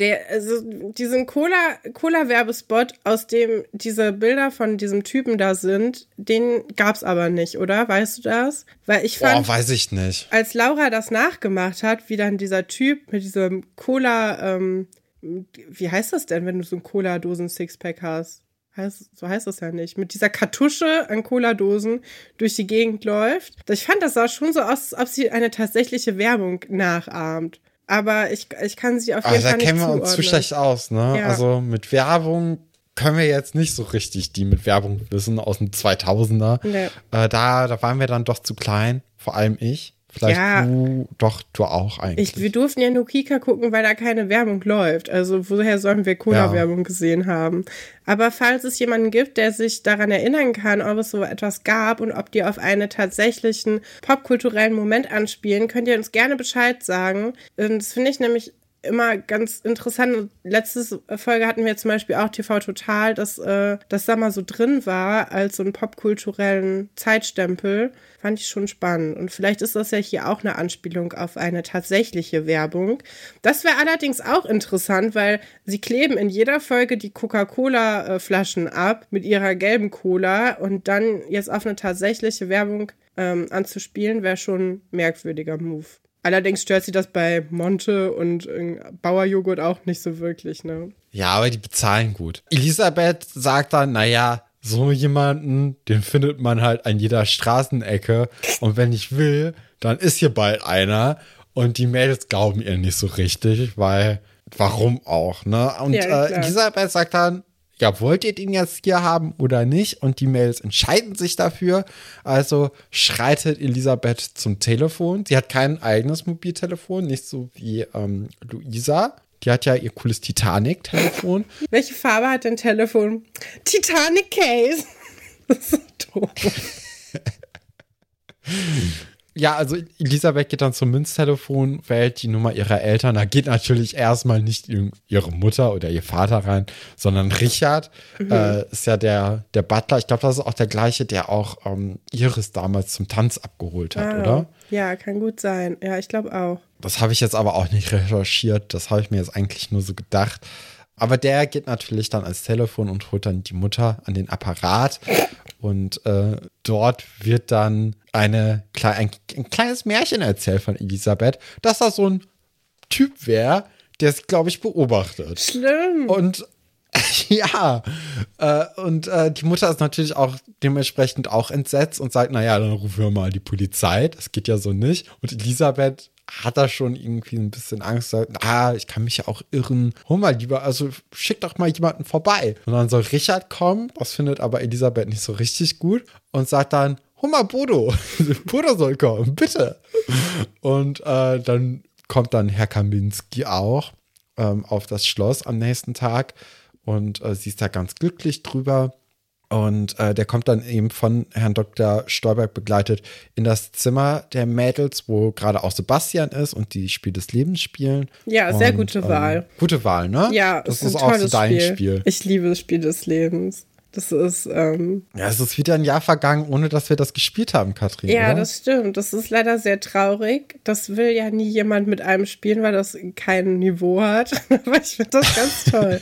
Der, also diesen Cola, Cola-Werbespot, aus dem diese Bilder von diesem Typen da sind, den gab's aber nicht, oder? Weißt du das? Weil ich fand. Oh, weiß ich nicht. Als Laura das nachgemacht hat, wie dann dieser Typ mit diesem Cola, ähm, wie heißt das denn, wenn du so ein Cola-Dosen-Sixpack hast? Heißt, so heißt das ja nicht. Mit dieser Kartusche an Cola-Dosen durch die Gegend läuft. Ich fand, das sah schon so aus, als ob sie eine tatsächliche Werbung nachahmt. Aber ich, ich kann sie auf jeden Fall nicht Da kennen wir uns zu schlecht aus, ne? Ja. Also mit Werbung können wir jetzt nicht so richtig die mit Werbung wissen aus den 2000er. Nee. Äh, da, da waren wir dann doch zu klein, vor allem ich. Vielleicht ja, du, doch, du auch eigentlich. Ich, wir durften ja nur Kika gucken, weil da keine Werbung läuft. Also woher sollen wir Cola-Werbung ja. gesehen haben? Aber falls es jemanden gibt, der sich daran erinnern kann, ob es so etwas gab und ob die auf einen tatsächlichen popkulturellen Moment anspielen, könnt ihr uns gerne Bescheid sagen. Das finde ich nämlich immer ganz interessant. Letzte Folge hatten wir zum Beispiel auch TV Total, dass äh, das da mal so drin war als so einen popkulturellen Zeitstempel. Fand ich schon spannend. Und vielleicht ist das ja hier auch eine Anspielung auf eine tatsächliche Werbung. Das wäre allerdings auch interessant, weil sie kleben in jeder Folge die Coca-Cola-Flaschen ab mit ihrer gelben Cola und dann jetzt auf eine tatsächliche Werbung ähm, anzuspielen, wäre schon ein merkwürdiger Move. Allerdings stört sie das bei Monte und Bauerjoghurt auch nicht so wirklich, ne? Ja, aber die bezahlen gut. Elisabeth sagt dann, naja, so jemanden, den findet man halt an jeder Straßenecke. Und wenn ich will, dann ist hier bald einer. Und die Mädels glauben ihr nicht so richtig, weil warum auch, ne? Und ja, äh, Elisabeth sagt dann, ja, wollt ihr den jetzt hier haben oder nicht? Und die Mails entscheiden sich dafür. Also schreitet Elisabeth zum Telefon. Sie hat kein eigenes Mobiltelefon, nicht so wie ähm, Luisa. Die hat ja ihr cooles Titanic-Telefon. Welche Farbe hat dein Telefon? Titanic Case. Das ist so doof. Ja, also Elisabeth geht dann zum Münztelefon, wählt die Nummer ihrer Eltern. Da geht natürlich erstmal nicht ihre Mutter oder ihr Vater rein, sondern Richard mhm. äh, ist ja der, der Butler. Ich glaube, das ist auch der gleiche, der auch ähm, Iris damals zum Tanz abgeholt hat, ah, oder? Ja, kann gut sein. Ja, ich glaube auch. Das habe ich jetzt aber auch nicht recherchiert. Das habe ich mir jetzt eigentlich nur so gedacht. Aber der geht natürlich dann ans Telefon und holt dann die Mutter an den Apparat. Und äh, dort wird dann eine, ein, ein kleines Märchen erzählt von Elisabeth, dass da so ein Typ wäre, der es, glaube ich, beobachtet. Schlimm. Und ja, äh, und äh, die Mutter ist natürlich auch dementsprechend auch entsetzt und sagt, naja, dann rufen wir mal die Polizei. Das geht ja so nicht. Und Elisabeth hat er schon irgendwie ein bisschen Angst, sagt, ah, ich kann mich ja auch irren. Hol mal lieber, also schick doch mal jemanden vorbei. Und dann soll Richard kommen, das findet aber Elisabeth nicht so richtig gut und sagt dann, hol mal Bodo. Bodo soll kommen, bitte. Und äh, dann kommt dann Herr Kaminski auch ähm, auf das Schloss am nächsten Tag und äh, sie ist da ganz glücklich drüber. Und äh, der kommt dann eben von Herrn Dr. Stolberg begleitet in das Zimmer der Mädels, wo gerade auch Sebastian ist und die Spiel des Lebens spielen. Ja, sehr und, gute Wahl. Ähm, gute Wahl, ne? Ja, das ist, ist auch so dein Spiel. Spiel. Ich liebe das Spiel des Lebens. Das ist. Ähm, ja, es ist wieder ein Jahr vergangen, ohne dass wir das gespielt haben, Katrin. Ja, oder? das stimmt. Das ist leider sehr traurig. Das will ja nie jemand mit einem spielen, weil das kein Niveau hat. Aber ich finde das ganz toll.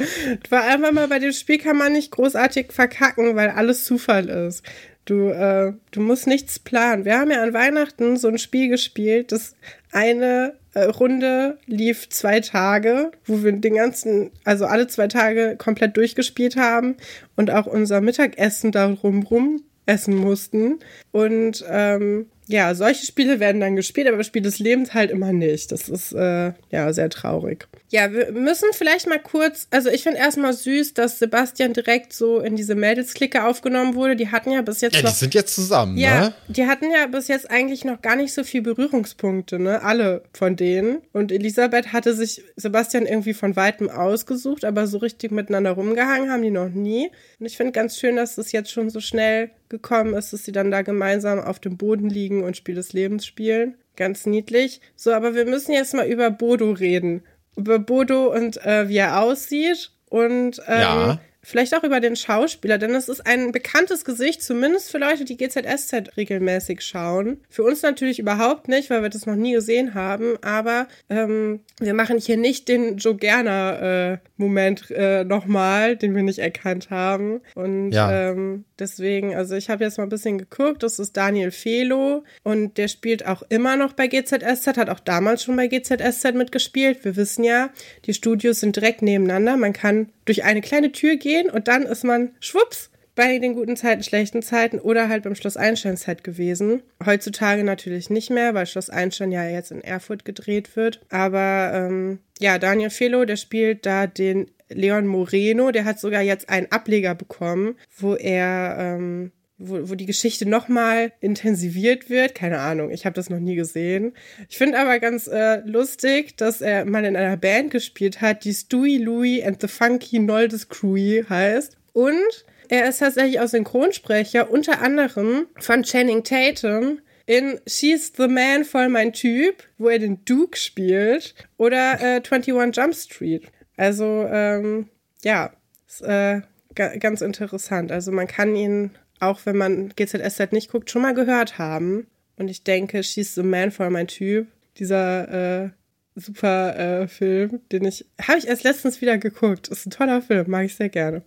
Weil einfach mal bei dem Spiel kann man nicht großartig verkacken, weil alles Zufall ist. Du, äh, du musst nichts planen. Wir haben ja an Weihnachten so ein Spiel gespielt, das eine Runde lief zwei Tage, wo wir den ganzen, also alle zwei Tage komplett durchgespielt haben und auch unser Mittagessen darum rum essen mussten. Und ähm, ja, solche Spiele werden dann gespielt, aber das Spiel des Lebens halt immer nicht. Das ist äh, ja sehr traurig. Ja, wir müssen vielleicht mal kurz, also ich finde erstmal süß, dass Sebastian direkt so in diese Mädelsklicke aufgenommen wurde. Die hatten ja bis jetzt ja, noch. Die sind jetzt zusammen, ja, ne? Die hatten ja bis jetzt eigentlich noch gar nicht so viel Berührungspunkte, ne? Alle von denen. Und Elisabeth hatte sich Sebastian irgendwie von weitem ausgesucht, aber so richtig miteinander rumgehangen haben die noch nie. Und ich finde ganz schön, dass das jetzt schon so schnell gekommen ist, dass sie dann da gemeinsam auf dem Boden liegen und Spiel des Lebens spielen. Ganz niedlich. So, aber wir müssen jetzt mal über Bodo reden. Über Bodo und äh, wie er aussieht. Und ähm, ja. Vielleicht auch über den Schauspieler, denn es ist ein bekanntes Gesicht, zumindest für Leute, die GZSZ regelmäßig schauen. Für uns natürlich überhaupt nicht, weil wir das noch nie gesehen haben, aber ähm, wir machen hier nicht den Joe Gerner-Moment äh, äh, nochmal, den wir nicht erkannt haben. Und ja. ähm, deswegen, also ich habe jetzt mal ein bisschen geguckt, das ist Daniel Felo und der spielt auch immer noch bei GZSZ, hat auch damals schon bei GZSZ mitgespielt. Wir wissen ja, die Studios sind direkt nebeneinander. Man kann durch eine kleine Tür gehen und dann ist man schwupps bei den guten Zeiten, schlechten Zeiten oder halt beim Schloss Einstein-Set gewesen. Heutzutage natürlich nicht mehr, weil Schloss Einstein ja jetzt in Erfurt gedreht wird. Aber ähm, ja, Daniel Felo, der spielt da den Leon Moreno, der hat sogar jetzt einen Ableger bekommen, wo er ähm, wo, wo die Geschichte nochmal intensiviert wird. Keine Ahnung, ich habe das noch nie gesehen. Ich finde aber ganz äh, lustig, dass er mal in einer Band gespielt hat, die Stewie Louie and the Funky Noldes Crew heißt. Und er ist tatsächlich auch Synchronsprecher, unter anderem von Channing Tatum in She's the Man, voll mein Typ, wo er den Duke spielt, oder äh, 21 Jump Street. Also, ähm, ja, ist äh, ganz interessant. Also man kann ihn auch wenn man GZSZ nicht guckt, schon mal gehört haben. Und ich denke, She's the Man for mein Typ. Dieser äh, super äh, Film, den ich, habe ich erst letztens wieder geguckt. Ist ein toller Film, mag ich sehr gerne.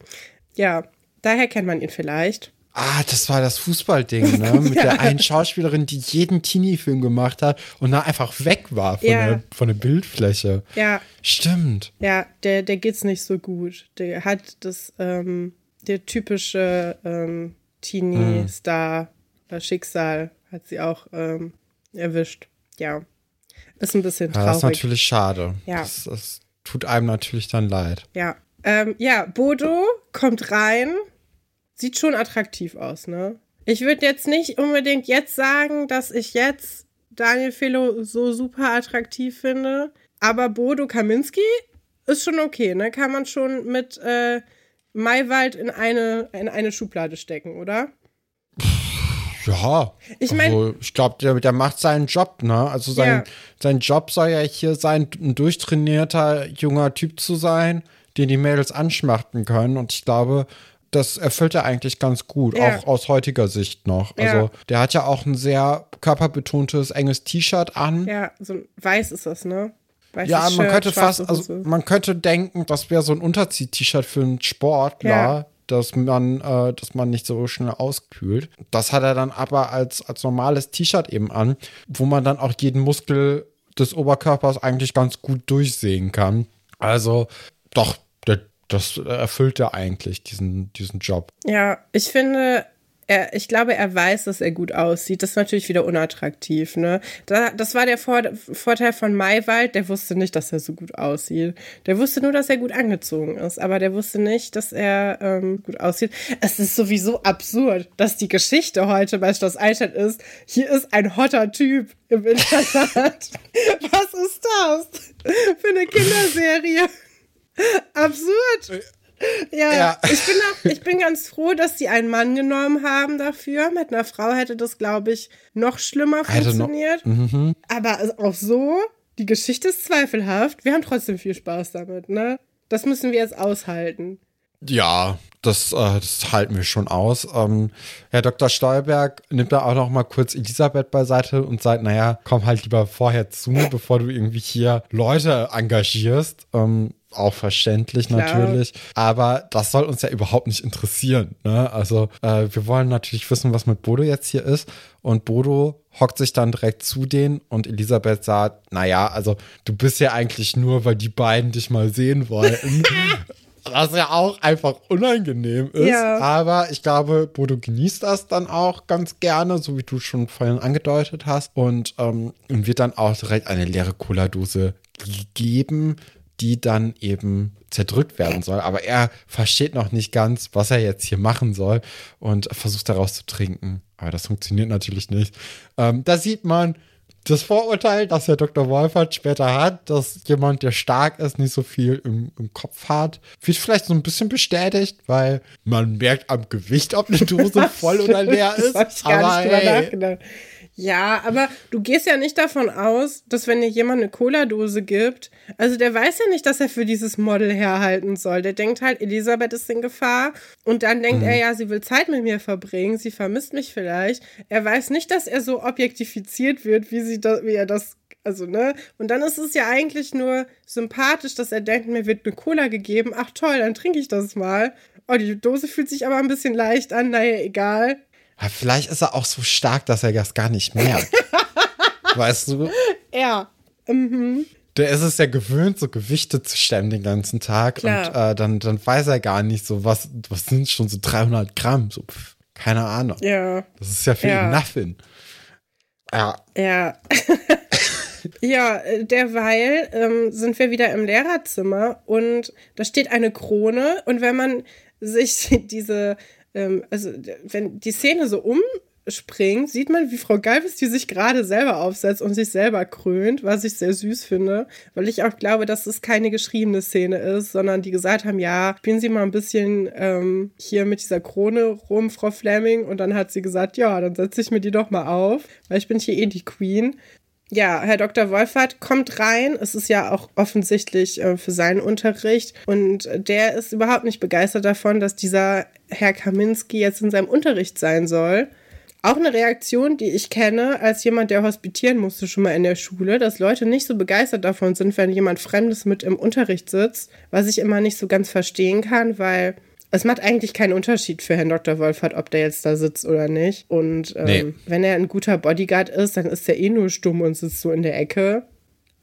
Ja, daher kennt man ihn vielleicht. Ah, das war das Fußballding, ne? Mit ja. der einen Schauspielerin, die jeden Teenie-Film gemacht hat und da einfach weg war von, ja. der, von der Bildfläche. Ja. Stimmt. Ja, der, der geht's nicht so gut. Der hat das, ähm, der typische ähm, Teenie-Star-Schicksal hat sie auch ähm, erwischt. Ja. Ist ein bisschen traurig. Ja, das ist natürlich schade. Ja. Das, das tut einem natürlich dann leid. Ja. Ähm, ja, Bodo kommt rein. Sieht schon attraktiv aus, ne? Ich würde jetzt nicht unbedingt jetzt sagen, dass ich jetzt Daniel Felo so super attraktiv finde. Aber Bodo Kaminski ist schon okay, ne? Kann man schon mit äh, Maywald in eine, in eine Schublade stecken, oder? Ja. Ich meine, also, ich glaube, der, der macht seinen Job, ne? Also sein, ja. sein Job soll ja hier sein, ein durchtrainierter junger Typ zu sein, den die Mädels anschmachten können. Und ich glaube, das erfüllt er eigentlich ganz gut, ja. auch aus heutiger Sicht noch. Also ja. der hat ja auch ein sehr körperbetontes, enges T-Shirt an. Ja, so weiß ist das, ne? Weißes ja, man Shirt, könnte fast, also man könnte denken, das wäre so ein Unterzieh-T-Shirt für einen Sportler, ja. dass man, äh, dass man nicht so schnell auskühlt. Das hat er dann aber als, als normales T-Shirt eben an, wo man dann auch jeden Muskel des Oberkörpers eigentlich ganz gut durchsehen kann. Also, doch, das erfüllt er eigentlich, diesen, diesen Job. Ja, ich finde, er, ich glaube, er weiß, dass er gut aussieht. Das ist natürlich wieder unattraktiv, ne? Da, das war der Vor Vorteil von Maywald, der wusste nicht, dass er so gut aussieht. Der wusste nur, dass er gut angezogen ist, aber der wusste nicht, dass er ähm, gut aussieht. Es ist sowieso absurd, dass die Geschichte heute bei Schloss Eichstätt ist, hier ist ein hotter Typ im Internat. Was ist das für eine Kinderserie? Absurd. Ja, ja, Ich, bin auch, ich bin ganz froh, dass sie einen Mann genommen haben dafür. Mit einer Frau hätte das, glaube ich, noch schlimmer funktioniert. Noch, mhm. Aber auch so, die Geschichte ist zweifelhaft. Wir haben trotzdem viel Spaß damit, ne? Das müssen wir jetzt aushalten. Ja, das, äh, das halten wir schon aus. Ähm, Herr Dr. Stolberg nimmt da auch noch mal kurz Elisabeth beiseite und sagt, naja, komm halt lieber vorher zu mir, bevor du irgendwie hier Leute engagierst. Ähm, auch verständlich Klar. natürlich. Aber das soll uns ja überhaupt nicht interessieren. Ne? Also äh, wir wollen natürlich wissen, was mit Bodo jetzt hier ist. Und Bodo hockt sich dann direkt zu denen und Elisabeth sagt, naja, also du bist ja eigentlich nur, weil die beiden dich mal sehen wollten. was ja auch einfach unangenehm ist. Ja. Aber ich glaube, Bodo genießt das dann auch ganz gerne, so wie du schon vorhin angedeutet hast. Und ähm, wird dann auch direkt eine leere Cola-Dose gegeben die dann eben zerdrückt werden soll. Aber er versteht noch nicht ganz, was er jetzt hier machen soll und versucht daraus zu trinken. Aber das funktioniert natürlich nicht. Ähm, da sieht man das Vorurteil, das der Dr. Wolfert später hat, dass jemand, der stark ist, nicht so viel im, im Kopf hat, wird vielleicht so ein bisschen bestätigt, weil man merkt am Gewicht, ob eine Dose voll oder leer ist. Das ich gar Aber nicht Ja, aber du gehst ja nicht davon aus, dass wenn dir jemand eine Cola-Dose gibt, also der weiß ja nicht, dass er für dieses Model herhalten soll. Der denkt halt, Elisabeth ist in Gefahr und dann denkt mhm. er, ja, sie will Zeit mit mir verbringen, sie vermisst mich vielleicht. Er weiß nicht, dass er so objektifiziert wird, wie, sie da, wie er das also, ne? Und dann ist es ja eigentlich nur sympathisch, dass er denkt, mir wird eine Cola gegeben. Ach toll, dann trinke ich das mal. Oh, die Dose fühlt sich aber ein bisschen leicht an. Naja, egal. Ja, vielleicht ist er auch so stark, dass er das gar nicht merkt. weißt du? Ja. Mhm. Der ist es ja gewöhnt, so Gewichte zu stemmen den ganzen Tag. Klar. Und äh, dann, dann weiß er gar nicht so, was, was sind schon so 300 Gramm? So, pf, keine Ahnung. Ja. Das ist ja für ja. nothing. Ja. Ja. Ja, derweil ähm, sind wir wieder im Lehrerzimmer und da steht eine Krone und wenn man sich diese, ähm, also wenn die Szene so umspringt, sieht man, wie Frau Galvis die sich gerade selber aufsetzt und sich selber krönt, was ich sehr süß finde, weil ich auch glaube, dass es keine geschriebene Szene ist, sondern die gesagt haben, ja, spielen Sie mal ein bisschen ähm, hier mit dieser Krone rum, Frau Fleming, und dann hat sie gesagt, ja, dann setze ich mir die doch mal auf, weil ich bin hier eh die Queen ja, Herr Dr. Wolfert kommt rein. Es ist ja auch offensichtlich äh, für seinen Unterricht. Und der ist überhaupt nicht begeistert davon, dass dieser Herr Kaminski jetzt in seinem Unterricht sein soll. Auch eine Reaktion, die ich kenne, als jemand, der hospitieren musste schon mal in der Schule, dass Leute nicht so begeistert davon sind, wenn jemand Fremdes mit im Unterricht sitzt, was ich immer nicht so ganz verstehen kann, weil es macht eigentlich keinen Unterschied für Herrn Dr. Wolfert, ob der jetzt da sitzt oder nicht. Und ähm, nee. wenn er ein guter Bodyguard ist, dann ist er eh nur stumm und sitzt so in der Ecke.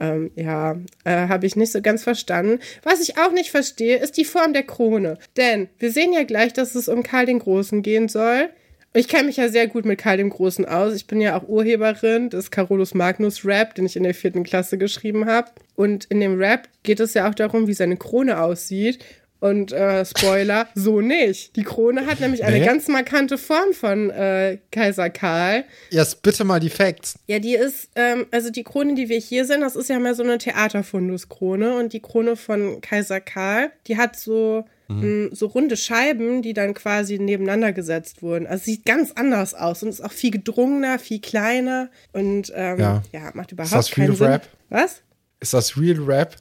Ähm, ja, äh, habe ich nicht so ganz verstanden. Was ich auch nicht verstehe, ist die Form der Krone. Denn wir sehen ja gleich, dass es um Karl den Großen gehen soll. Ich kenne mich ja sehr gut mit Karl dem Großen aus. Ich bin ja auch Urheberin des Carolus Magnus Rap, den ich in der vierten Klasse geschrieben habe. Und in dem Rap geht es ja auch darum, wie seine Krone aussieht. Und äh, Spoiler, so nicht. Die Krone hat nämlich eine nee. ganz markante Form von äh, Kaiser Karl. Jetzt bitte mal die Facts. Ja, die ist, ähm, also die Krone, die wir hier sehen, das ist ja mehr so eine Theaterfundus-Krone. Und die Krone von Kaiser Karl, die hat so, mhm. mh, so runde Scheiben, die dann quasi nebeneinander gesetzt wurden. Also sieht ganz anders aus und ist auch viel gedrungener, viel kleiner. Und ähm, ja. ja. macht überhaupt ist das keinen Real Sinn. Rap? Was? Ist das Real Rap?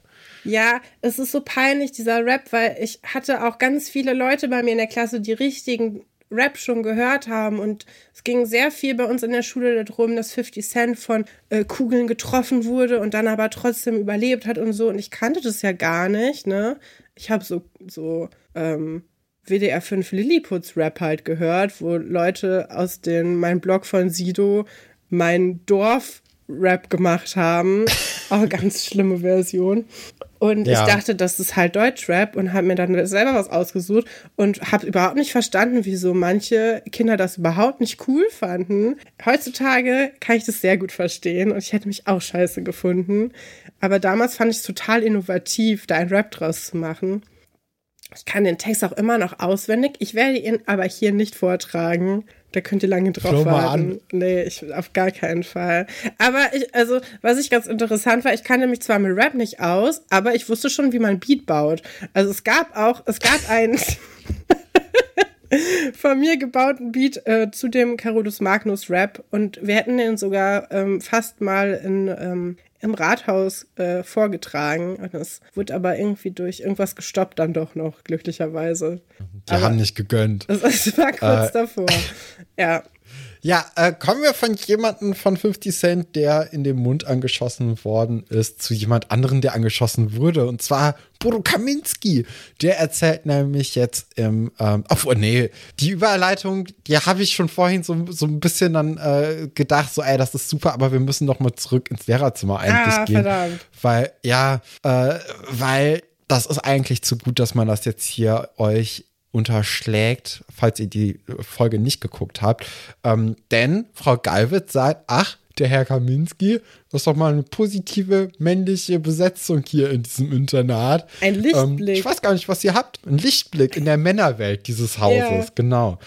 Ja, es ist so peinlich, dieser Rap, weil ich hatte auch ganz viele Leute bei mir in der Klasse, die richtigen Rap schon gehört haben. Und es ging sehr viel bei uns in der Schule darum, dass 50 Cent von äh, Kugeln getroffen wurde und dann aber trotzdem überlebt hat und so. Und ich kannte das ja gar nicht, ne? Ich habe so, so, ähm, WDR 5 Lilliputz Rap halt gehört, wo Leute aus den, mein Blog von Sido, mein Dorf Rap gemacht haben. Auch ganz schlimme Version. Und ja. ich dachte, das ist halt Deutschrap und habe mir dann selber was ausgesucht und habe überhaupt nicht verstanden, wieso manche Kinder das überhaupt nicht cool fanden. Heutzutage kann ich das sehr gut verstehen und ich hätte mich auch scheiße gefunden. Aber damals fand ich es total innovativ, da ein Rap draus zu machen. Ich kann den Text auch immer noch auswendig. Ich werde ihn aber hier nicht vortragen. Da könnt ihr lange drauf Schau warten. Nee, ich auf gar keinen Fall. Aber ich, also, was ich ganz interessant war, ich kannte mich zwar mit Rap nicht aus, aber ich wusste schon, wie man Beat baut. Also es gab auch, es gab einen von mir gebauten Beat äh, zu dem Carolus Magnus Rap und wir hätten den sogar ähm, fast mal in, ähm, im Rathaus äh, vorgetragen. Und es wurde aber irgendwie durch irgendwas gestoppt dann doch noch, glücklicherweise. Die aber haben nicht gegönnt. Es war kurz äh, davor. Ja. Ja, äh, kommen wir von jemandem von 50 Cent, der in den Mund angeschossen worden ist, zu jemand anderen, der angeschossen wurde. Und zwar Bodo Kaminski. Der erzählt nämlich jetzt im, ähm, oh nee, die Überleitung, die habe ich schon vorhin so, so ein bisschen dann äh, gedacht, so, ey, das ist super, aber wir müssen noch mal zurück ins Lehrerzimmer eigentlich ah, gehen. Verdammt. Weil, ja, äh, weil das ist eigentlich zu gut, dass man das jetzt hier euch unterschlägt, falls ihr die Folge nicht geguckt habt. Ähm, denn Frau Galwitz sagt, ach, der Herr Kaminski, das ist doch mal eine positive männliche Besetzung hier in diesem Internat. Ein ähm, Lichtblick. Ähm, ich weiß gar nicht, was ihr habt. Ein Lichtblick in der Männerwelt dieses Hauses, ja. genau.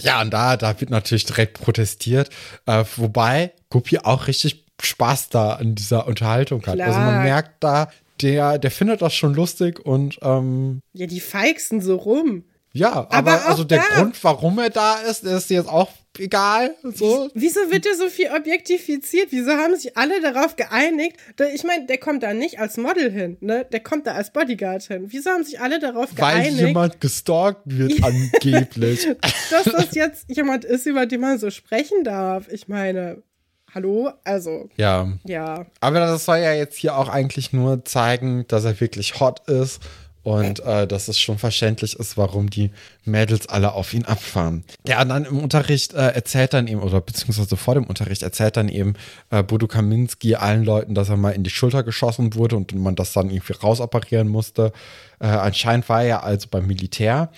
Ja, und da, da wird natürlich direkt protestiert. Äh, wobei Guppy auch richtig Spaß da an dieser Unterhaltung hat. Klar. Also man merkt da, der, der findet das schon lustig und ähm, Ja, die feixen so rum. Ja, aber, aber also der da. Grund, warum er da ist, ist jetzt auch egal. So. Wieso wird der so viel objektifiziert? Wieso haben sich alle darauf geeinigt? Ich meine, der kommt da nicht als Model hin, ne? Der kommt da als Bodyguard hin. Wieso haben sich alle darauf geeinigt? Weil jemand gestalkt wird, angeblich. Dass das jetzt jemand ist, über den man so sprechen darf. Ich meine, Hallo? Also. Ja. Ja. Aber das soll ja jetzt hier auch eigentlich nur zeigen, dass er wirklich hot ist und äh, dass es schon verständlich ist, warum die Mädels alle auf ihn abfahren. Ja, und dann im Unterricht äh, erzählt dann eben, oder beziehungsweise vor dem Unterricht erzählt dann eben äh, Bodo Kaminski allen Leuten, dass er mal in die Schulter geschossen wurde und man das dann irgendwie rausoperieren musste. Äh, anscheinend war er also beim Militär.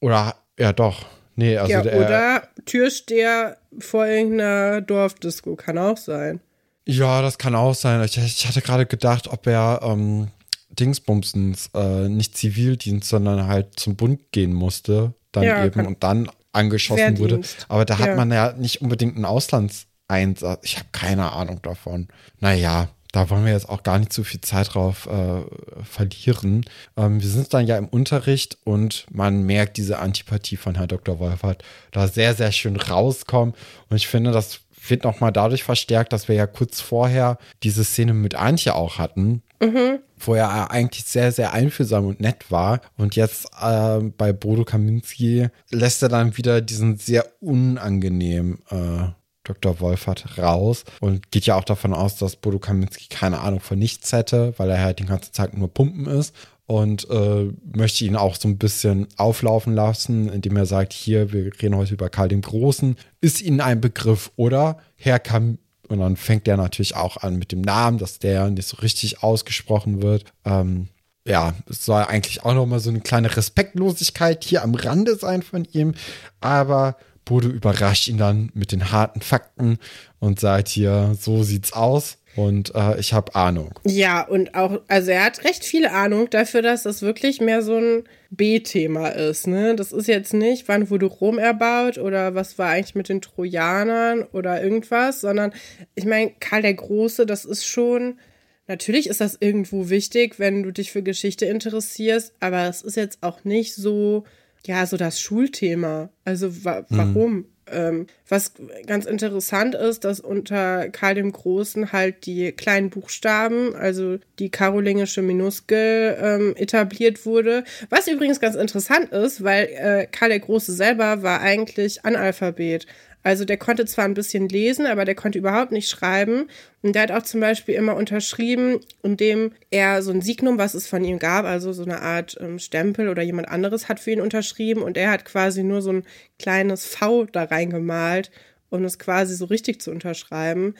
Oder, ja doch, Nee, also ja, der, oder Türsteher vor irgendeiner Dorfdisco, kann auch sein. Ja, das kann auch sein. Ich, ich hatte gerade gedacht, ob er ähm, Dingsbumsens äh, nicht Zivildienst, sondern halt zum Bund gehen musste, dann ja, eben und dann angeschossen wurde. Aber da hat ja. man ja nicht unbedingt einen Auslandseinsatz. Ich habe keine Ahnung davon. Naja, da wollen wir jetzt auch gar nicht zu viel Zeit drauf äh, verlieren. Ähm, wir sind dann ja im Unterricht und man merkt diese Antipathie von Herrn Dr. Wolfert da sehr, sehr schön rauskommen. Und ich finde, das wird nochmal dadurch verstärkt, dass wir ja kurz vorher diese Szene mit Antje auch hatten. Mhm. Wo er eigentlich sehr, sehr einfühlsam und nett war. Und jetzt äh, bei Bodo Kaminski lässt er dann wieder diesen sehr unangenehm äh, Dr. Wolfert raus und geht ja auch davon aus, dass Bodo Kaminski keine Ahnung von nichts hätte, weil er halt die ganze Zeit nur Pumpen ist und äh, möchte ihn auch so ein bisschen auflaufen lassen, indem er sagt, hier, wir reden heute über Karl den Großen. Ist Ihnen ein Begriff, oder? Herr Kam und dann fängt er natürlich auch an mit dem Namen, dass der nicht so richtig ausgesprochen wird. Ähm, ja, es soll eigentlich auch nochmal so eine kleine Respektlosigkeit hier am Rande sein von ihm, aber Bodo überrascht ihn dann mit den harten Fakten und sagt hier, so sieht's aus. Und äh, ich habe Ahnung. Ja, und auch, also er hat recht viel Ahnung dafür, dass das wirklich mehr so ein B-Thema ist. Ne? Das ist jetzt nicht, wann wurde Rom erbaut oder was war eigentlich mit den Trojanern oder irgendwas, sondern ich meine, Karl der Große, das ist schon, natürlich ist das irgendwo wichtig, wenn du dich für Geschichte interessierst, aber es ist jetzt auch nicht so ja, so das Schulthema. Also wa warum? Mhm. Ähm, was ganz interessant ist, dass unter Karl dem Großen halt die kleinen Buchstaben, also die karolingische Minuskel, ähm, etabliert wurde. Was übrigens ganz interessant ist, weil äh, Karl der Große selber war eigentlich Analphabet. Also der konnte zwar ein bisschen lesen, aber der konnte überhaupt nicht schreiben. Und der hat auch zum Beispiel immer unterschrieben, indem er so ein Signum, was es von ihm gab, also so eine Art ähm, Stempel oder jemand anderes hat für ihn unterschrieben und er hat quasi nur so ein kleines V da reingemalt, um es quasi so richtig zu unterschreiben.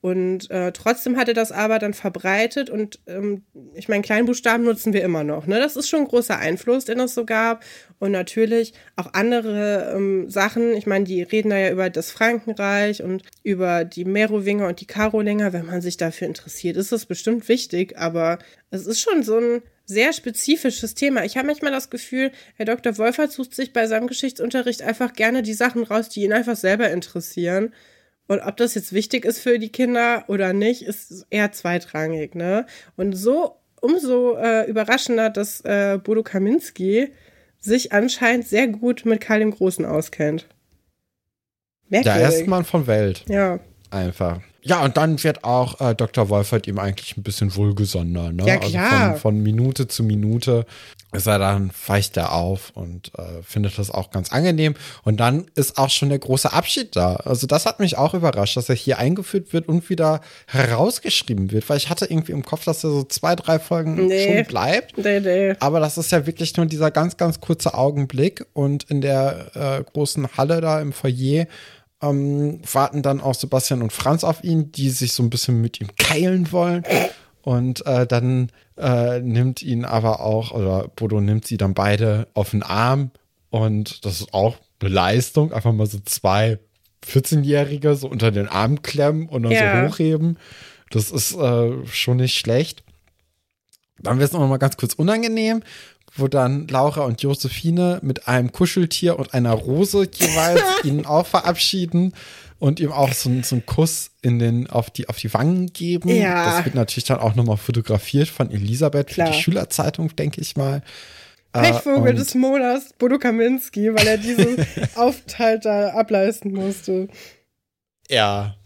Und äh, trotzdem hat er das aber dann verbreitet und ähm, ich meine, Kleinbuchstaben nutzen wir immer noch. Ne? Das ist schon ein großer Einfluss, den es so gab. Und natürlich auch andere ähm, Sachen. Ich meine, die reden da ja über das Frankenreich und über die Merowinger und die Karolinger. Wenn man sich dafür interessiert, ist das bestimmt wichtig. Aber es ist schon so ein sehr spezifisches Thema. Ich habe manchmal das Gefühl, Herr Dr. Wolfert sucht sich bei seinem Geschichtsunterricht einfach gerne die Sachen raus, die ihn einfach selber interessieren. Und ob das jetzt wichtig ist für die Kinder oder nicht, ist eher zweitrangig, ne? Und so umso äh, überraschender, dass äh, Bodo Kaminski sich anscheinend sehr gut mit Karl dem Großen auskennt. Merkwürdig. Der erste Mann von Welt. Ja. Einfach. Ja, und dann wird auch äh, Dr. Wolfert ihm eigentlich ein bisschen wohlgesonder. Ne? Ja, klar. Also von, von Minute zu Minute ist er dann, weicht er auf und äh, findet das auch ganz angenehm. Und dann ist auch schon der große Abschied da. Also das hat mich auch überrascht, dass er hier eingeführt wird und wieder herausgeschrieben wird, weil ich hatte irgendwie im Kopf, dass er so zwei, drei Folgen nee. schon bleibt. Nee, nee. Aber das ist ja wirklich nur dieser ganz, ganz kurze Augenblick und in der äh, großen Halle da im Foyer ähm, warten dann auch Sebastian und Franz auf ihn, die sich so ein bisschen mit ihm keilen wollen. Und äh, dann äh, nimmt ihn aber auch, oder Bodo nimmt sie dann beide auf den Arm. Und das ist auch eine Leistung, einfach mal so zwei 14-Jährige so unter den Arm klemmen und dann ja. so hochheben. Das ist äh, schon nicht schlecht. Dann wird es noch mal ganz kurz unangenehm, wo dann Laura und Josephine mit einem Kuscheltier und einer Rose jeweils ihn auch verabschieden und ihm auch so, so einen Kuss in den, auf, die, auf die Wangen geben. Ja. Das wird natürlich dann auch nochmal fotografiert von Elisabeth Klar. für die Schülerzeitung, denke ich mal. Pechvogel äh, des Monats, Bodo Kaminski, weil er diesen Aufenthalt da ableisten musste. Ja.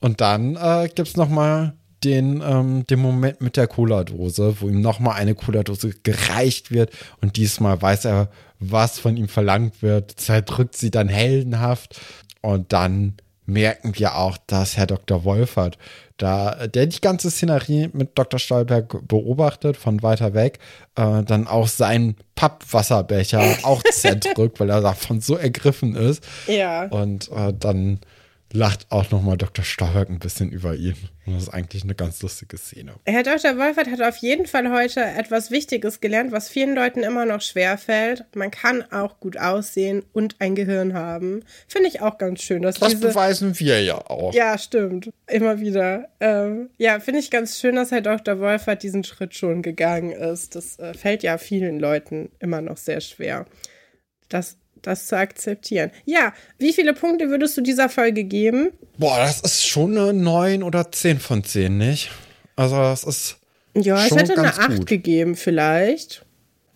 Und dann äh, gibt es nochmal den, ähm, den Moment mit der Cola-Dose, wo ihm nochmal eine Cola-Dose gereicht wird und diesmal weiß er, was von ihm verlangt wird, zerdrückt sie dann heldenhaft und dann merken wir auch, dass Herr Dr. Wolfert, da, der die ganze Szenerie mit Dr. Stolberg beobachtet von weiter weg, äh, dann auch seinen Pappwasserbecher auch zerdrückt, weil er davon so ergriffen ist. Ja. Und äh, dann lacht auch nochmal Dr. Stolberg ein bisschen über ihn. Und das ist eigentlich eine ganz lustige Szene. Herr Dr. Wolfert hat auf jeden Fall heute etwas Wichtiges gelernt, was vielen Leuten immer noch schwer fällt. Man kann auch gut aussehen und ein Gehirn haben. Finde ich auch ganz schön. Dass das diese, beweisen wir ja auch. Ja, stimmt. Immer wieder. Ähm, ja, finde ich ganz schön, dass Herr Dr. Wolfert diesen Schritt schon gegangen ist. Das äh, fällt ja vielen Leuten immer noch sehr schwer. Das das zu akzeptieren. Ja, wie viele Punkte würdest du dieser Folge geben? Boah, das ist schon eine 9 oder 10 von 10, nicht? Also, das ist. Ja, ich hätte eine 8 gut. gegeben, vielleicht.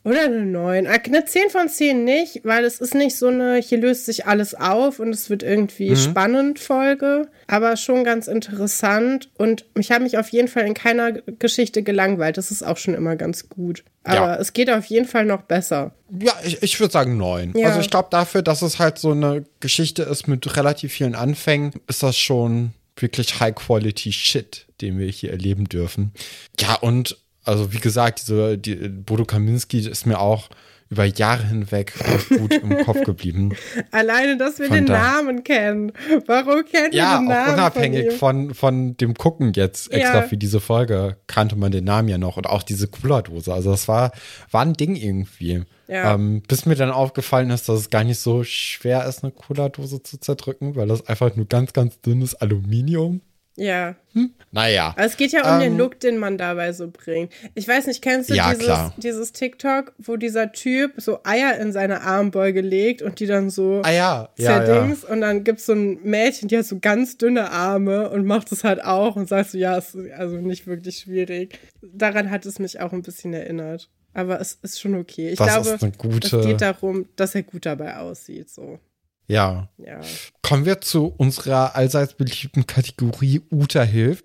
Oder eine 9. Ah, eine 10 von 10 nicht, weil es ist nicht so eine, hier löst sich alles auf und es wird irgendwie mhm. spannend Folge, aber schon ganz interessant und ich habe mich auf jeden Fall in keiner Geschichte gelangweilt. Das ist auch schon immer ganz gut. Aber ja. es geht auf jeden Fall noch besser. Ja, ich, ich würde sagen 9. Ja. Also ich glaube dafür, dass es halt so eine Geschichte ist mit relativ vielen Anfängen, ist das schon wirklich High-Quality-Shit, den wir hier erleben dürfen. Ja, und also wie gesagt, diese, die, Bodo Kaminski ist mir auch über Jahre hinweg gut im Kopf geblieben. Alleine, dass wir Von den Namen kennen. Warum kennen ja, wir den Namen? Ja, unabhängig von, von, von, dem Gucken jetzt extra ja. für diese Folge kannte man den Namen ja noch und auch diese Cola-Dose. Also das war, war ein Ding irgendwie. Ja. Ähm, bis mir dann aufgefallen ist, dass es gar nicht so schwer ist, eine Cola-Dose zu zerdrücken, weil das einfach nur ganz, ganz dünnes Aluminium ja. Hm? Naja. Aber es geht ja um ähm, den Look, den man dabei so bringt. Ich weiß nicht, kennst du ja, dieses, dieses TikTok, wo dieser Typ so Eier in seine Armbeuge legt und die dann so ah, ja. zerdings ja, und dann gibt es so ein Mädchen, die hat so ganz dünne Arme und macht es halt auch und sagt so, ja, ist also nicht wirklich schwierig. Daran hat es mich auch ein bisschen erinnert. Aber es ist schon okay. Ich das glaube, gute... es geht darum, dass er gut dabei aussieht. So. Ja. ja. Kommen wir zu unserer allseits beliebten Kategorie Uta hilft.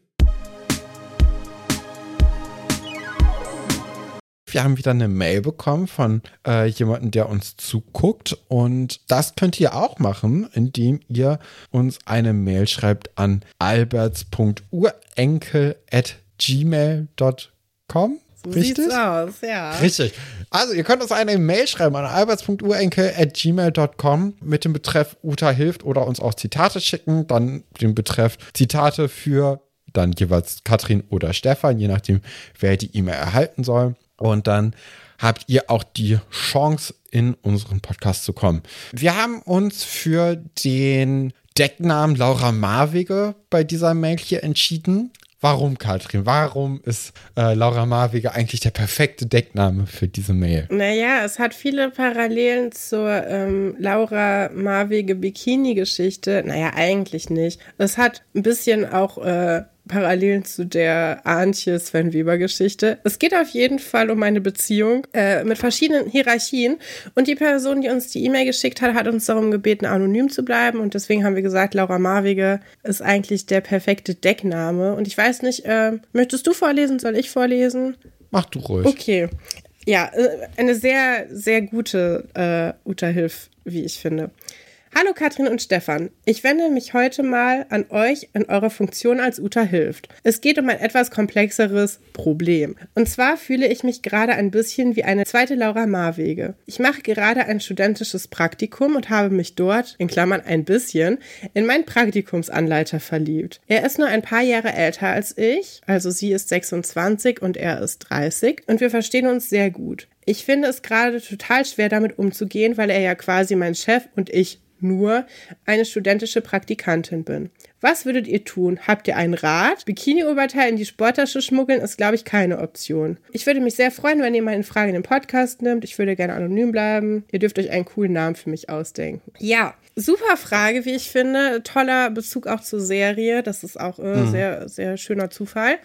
Wir haben wieder eine Mail bekommen von äh, jemandem, der uns zuguckt. Und das könnt ihr auch machen, indem ihr uns eine Mail schreibt an alberts.urenkel.gmail.com. So Richtig? sieht's aus, ja. Richtig. Also, ihr könnt uns eine Mail schreiben an alberts.urenkel.gmail.com mit dem Betreff Uta hilft oder uns auch Zitate schicken. Dann den Betreff Zitate für dann jeweils Katrin oder Stefan, je nachdem, wer die E-Mail erhalten soll. Und dann habt ihr auch die Chance, in unseren Podcast zu kommen. Wir haben uns für den Decknamen Laura Marwege bei dieser Mail hier entschieden. Warum, Katrin? Warum ist äh, Laura Marwege eigentlich der perfekte Deckname für diese Mail? Naja, es hat viele Parallelen zur ähm, Laura Marwege Bikini-Geschichte. Naja, eigentlich nicht. Es hat ein bisschen auch äh, Parallelen zu der Antje Sven Weber Geschichte. Es geht auf jeden Fall um eine Beziehung äh, mit verschiedenen Hierarchien und die Person, die uns die E-Mail geschickt hat, hat uns darum gebeten, anonym zu bleiben und deswegen haben wir gesagt, Laura Marwige ist eigentlich der perfekte Deckname und ich weiß nicht, äh, möchtest du vorlesen, soll ich vorlesen? Mach du ruhig. Okay. Ja, äh, eine sehr, sehr gute äh, Uta Hilf, wie ich finde. Hallo Katrin und Stefan. Ich wende mich heute mal an euch in eurer Funktion als Uta hilft. Es geht um ein etwas komplexeres Problem. Und zwar fühle ich mich gerade ein bisschen wie eine zweite Laura Marwege. Ich mache gerade ein studentisches Praktikum und habe mich dort, in Klammern ein bisschen, in meinen Praktikumsanleiter verliebt. Er ist nur ein paar Jahre älter als ich, also sie ist 26 und er ist 30 und wir verstehen uns sehr gut. Ich finde es gerade total schwer damit umzugehen, weil er ja quasi mein Chef und ich nur eine studentische Praktikantin bin. Was würdet ihr tun? Habt ihr einen Rat? Bikini-Oberteil in die Sporttasche schmuggeln ist, glaube ich, keine Option. Ich würde mich sehr freuen, wenn ihr mal in Frage in den Podcast nimmt. Ich würde gerne anonym bleiben. Ihr dürft euch einen coolen Namen für mich ausdenken. Ja, super Frage, wie ich finde. Toller Bezug auch zur Serie. Das ist auch äh, mhm. sehr, sehr schöner Zufall.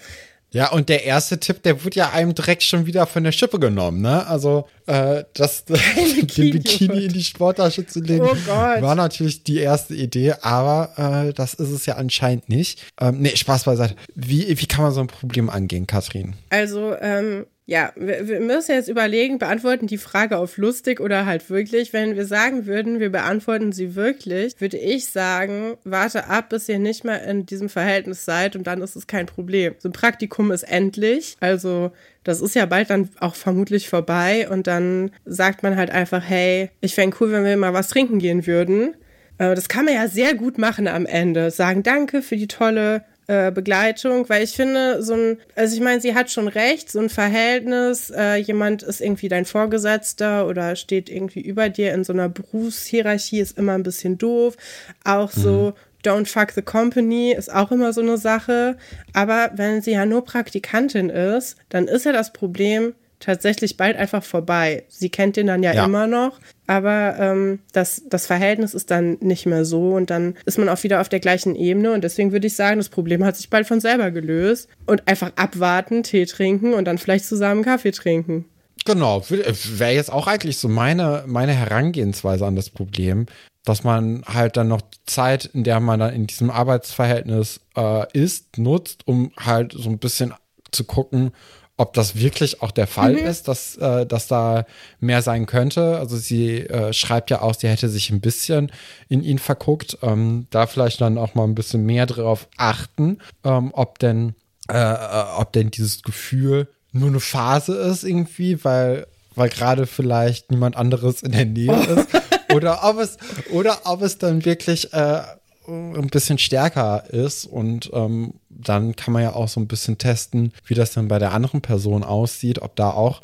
Ja, und der erste Tipp, der wird ja einem direkt schon wieder von der Schippe genommen, ne? Also, äh, das, den Bikini in die Sporttasche zu legen, oh war natürlich die erste Idee, aber äh, das ist es ja anscheinend nicht. Ähm, nee, Spaß beiseite. Wie, wie kann man so ein Problem angehen, Katrin? Also, ähm, ja, wir, wir, müssen jetzt überlegen, beantworten die Frage auf lustig oder halt wirklich. Wenn wir sagen würden, wir beantworten sie wirklich, würde ich sagen, warte ab, bis ihr nicht mehr in diesem Verhältnis seid und dann ist es kein Problem. So ein Praktikum ist endlich, also das ist ja bald dann auch vermutlich vorbei und dann sagt man halt einfach, hey, ich fände cool, wenn wir mal was trinken gehen würden. Äh, das kann man ja sehr gut machen am Ende. Sagen Danke für die tolle äh, Begleitung, weil ich finde, so ein, also ich meine, sie hat schon recht, so ein Verhältnis, äh, jemand ist irgendwie dein Vorgesetzter oder steht irgendwie über dir in so einer Berufshierarchie, ist immer ein bisschen doof. Auch mhm. so, Don't fuck the company ist auch immer so eine Sache. Aber wenn sie ja nur Praktikantin ist, dann ist ja das Problem, tatsächlich bald einfach vorbei. Sie kennt den dann ja, ja. immer noch, aber ähm, das, das Verhältnis ist dann nicht mehr so und dann ist man auch wieder auf der gleichen Ebene und deswegen würde ich sagen, das Problem hat sich bald von selber gelöst und einfach abwarten, Tee trinken und dann vielleicht zusammen Kaffee trinken. Genau, wäre jetzt auch eigentlich so meine, meine Herangehensweise an das Problem, dass man halt dann noch Zeit, in der man dann in diesem Arbeitsverhältnis äh, ist, nutzt, um halt so ein bisschen zu gucken, ob das wirklich auch der Fall mhm. ist, dass, äh, dass da mehr sein könnte. Also sie äh, schreibt ja auch, sie hätte sich ein bisschen in ihn verguckt. Ähm, da vielleicht dann auch mal ein bisschen mehr drauf achten, ähm, ob denn, äh, äh ob denn dieses Gefühl nur eine Phase ist irgendwie, weil, weil gerade vielleicht niemand anderes in der Nähe ist. oder ob es, oder ob es dann wirklich äh, ein bisschen stärker ist und ähm, dann kann man ja auch so ein bisschen testen, wie das dann bei der anderen Person aussieht, ob da auch,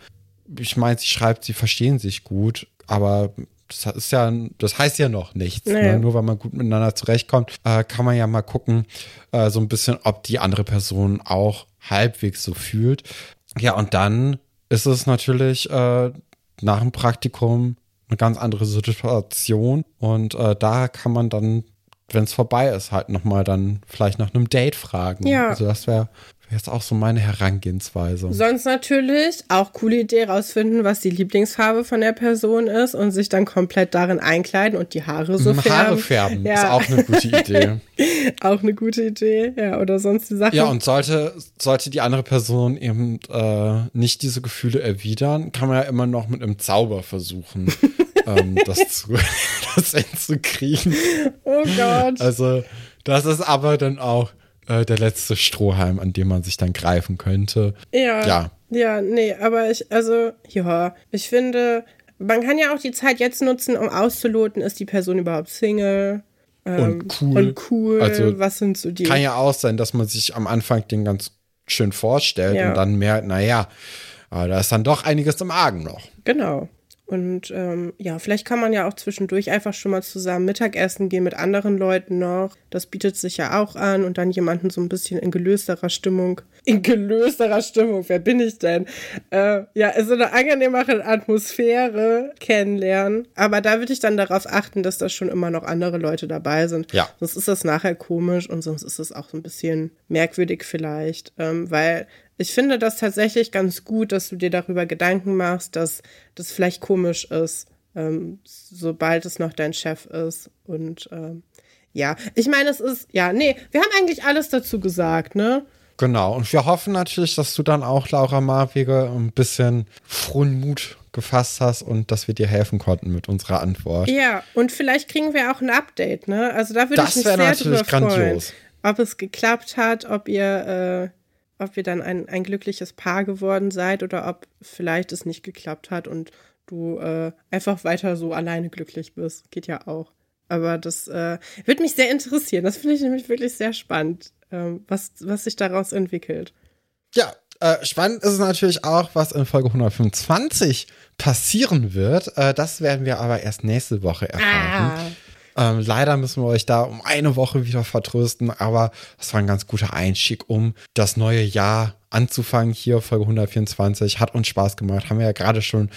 ich meine, sie schreibt, sie verstehen sich gut, aber das ist ja, das heißt ja noch nichts. Nee. Ne? Nur weil man gut miteinander zurechtkommt, äh, kann man ja mal gucken, äh, so ein bisschen, ob die andere Person auch halbwegs so fühlt. Ja, und dann ist es natürlich äh, nach dem Praktikum eine ganz andere Situation und äh, da kann man dann wenn es vorbei ist, halt nochmal dann vielleicht nach einem Date fragen. Ja. Also das wäre jetzt auch so meine Herangehensweise. Sonst natürlich auch coole Idee rausfinden, was die Lieblingsfarbe von der Person ist und sich dann komplett darin einkleiden und die Haare so färben. Haare färben ja. ist auch eine gute Idee. auch eine gute Idee, ja, oder sonst die Sache. Ja, und sollte, sollte die andere Person eben äh, nicht diese Gefühle erwidern, kann man ja immer noch mit einem Zauber versuchen. ähm, das, zu, das hinzukriegen. Oh Gott. Also, das ist aber dann auch äh, der letzte Strohhalm, an dem man sich dann greifen könnte. Ja. Ja. Ja, nee, aber ich, also, ja, ich finde, man kann ja auch die Zeit jetzt nutzen, um auszuloten, ist die Person überhaupt Single? Ähm, und cool. Und cool. Also, was sind so die. Kann ja auch sein, dass man sich am Anfang den ganz schön vorstellt ja. und dann merkt, naja, da ist dann doch einiges im Argen noch. Genau. Und ähm, ja, vielleicht kann man ja auch zwischendurch einfach schon mal zusammen Mittagessen gehen mit anderen Leuten noch. Das bietet sich ja auch an und dann jemanden so ein bisschen in gelösterer Stimmung. In gelösterer Stimmung, wer bin ich denn? Äh, ja, so eine angenehmere Atmosphäre kennenlernen. Aber da würde ich dann darauf achten, dass da schon immer noch andere Leute dabei sind. Ja. Sonst ist das nachher komisch und sonst ist es auch so ein bisschen merkwürdig vielleicht. Ähm, weil ich finde das tatsächlich ganz gut, dass du dir darüber Gedanken machst, dass das vielleicht komisch ist, ähm, sobald es noch dein Chef ist. Und ähm, ja, ich meine, es ist, ja, nee, wir haben eigentlich alles dazu gesagt, ne? Genau, und wir hoffen natürlich, dass du dann auch, Laura Marwege, ein bisschen frohen Mut gefasst hast und dass wir dir helfen konnten mit unserer Antwort. Ja, und vielleicht kriegen wir auch ein Update, ne? Also da würde ich mich sehr natürlich drüber grandios. freuen, ob es geklappt hat, ob ihr äh, ob ihr dann ein, ein glückliches Paar geworden seid oder ob vielleicht es nicht geklappt hat und du äh, einfach weiter so alleine glücklich bist. Geht ja auch. Aber das äh, würde mich sehr interessieren. Das finde ich nämlich wirklich sehr spannend, ähm, was, was sich daraus entwickelt. Ja, äh, spannend ist es natürlich auch, was in Folge 125 passieren wird. Äh, das werden wir aber erst nächste Woche erfahren. Ah. Ähm, leider müssen wir euch da um eine Woche wieder vertrösten, aber das war ein ganz guter Einstieg, um das neue Jahr anzufangen. Hier Folge 124 hat uns Spaß gemacht, haben wir ja gerade schon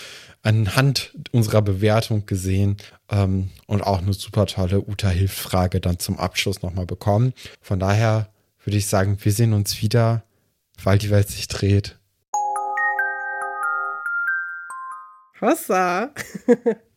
anhand unserer Bewertung gesehen ähm, und auch eine super tolle Uta-Hilft-Frage dann zum Abschluss nochmal bekommen. Von daher würde ich sagen, wir sehen uns wieder Weil die Welt sich dreht. Hossa.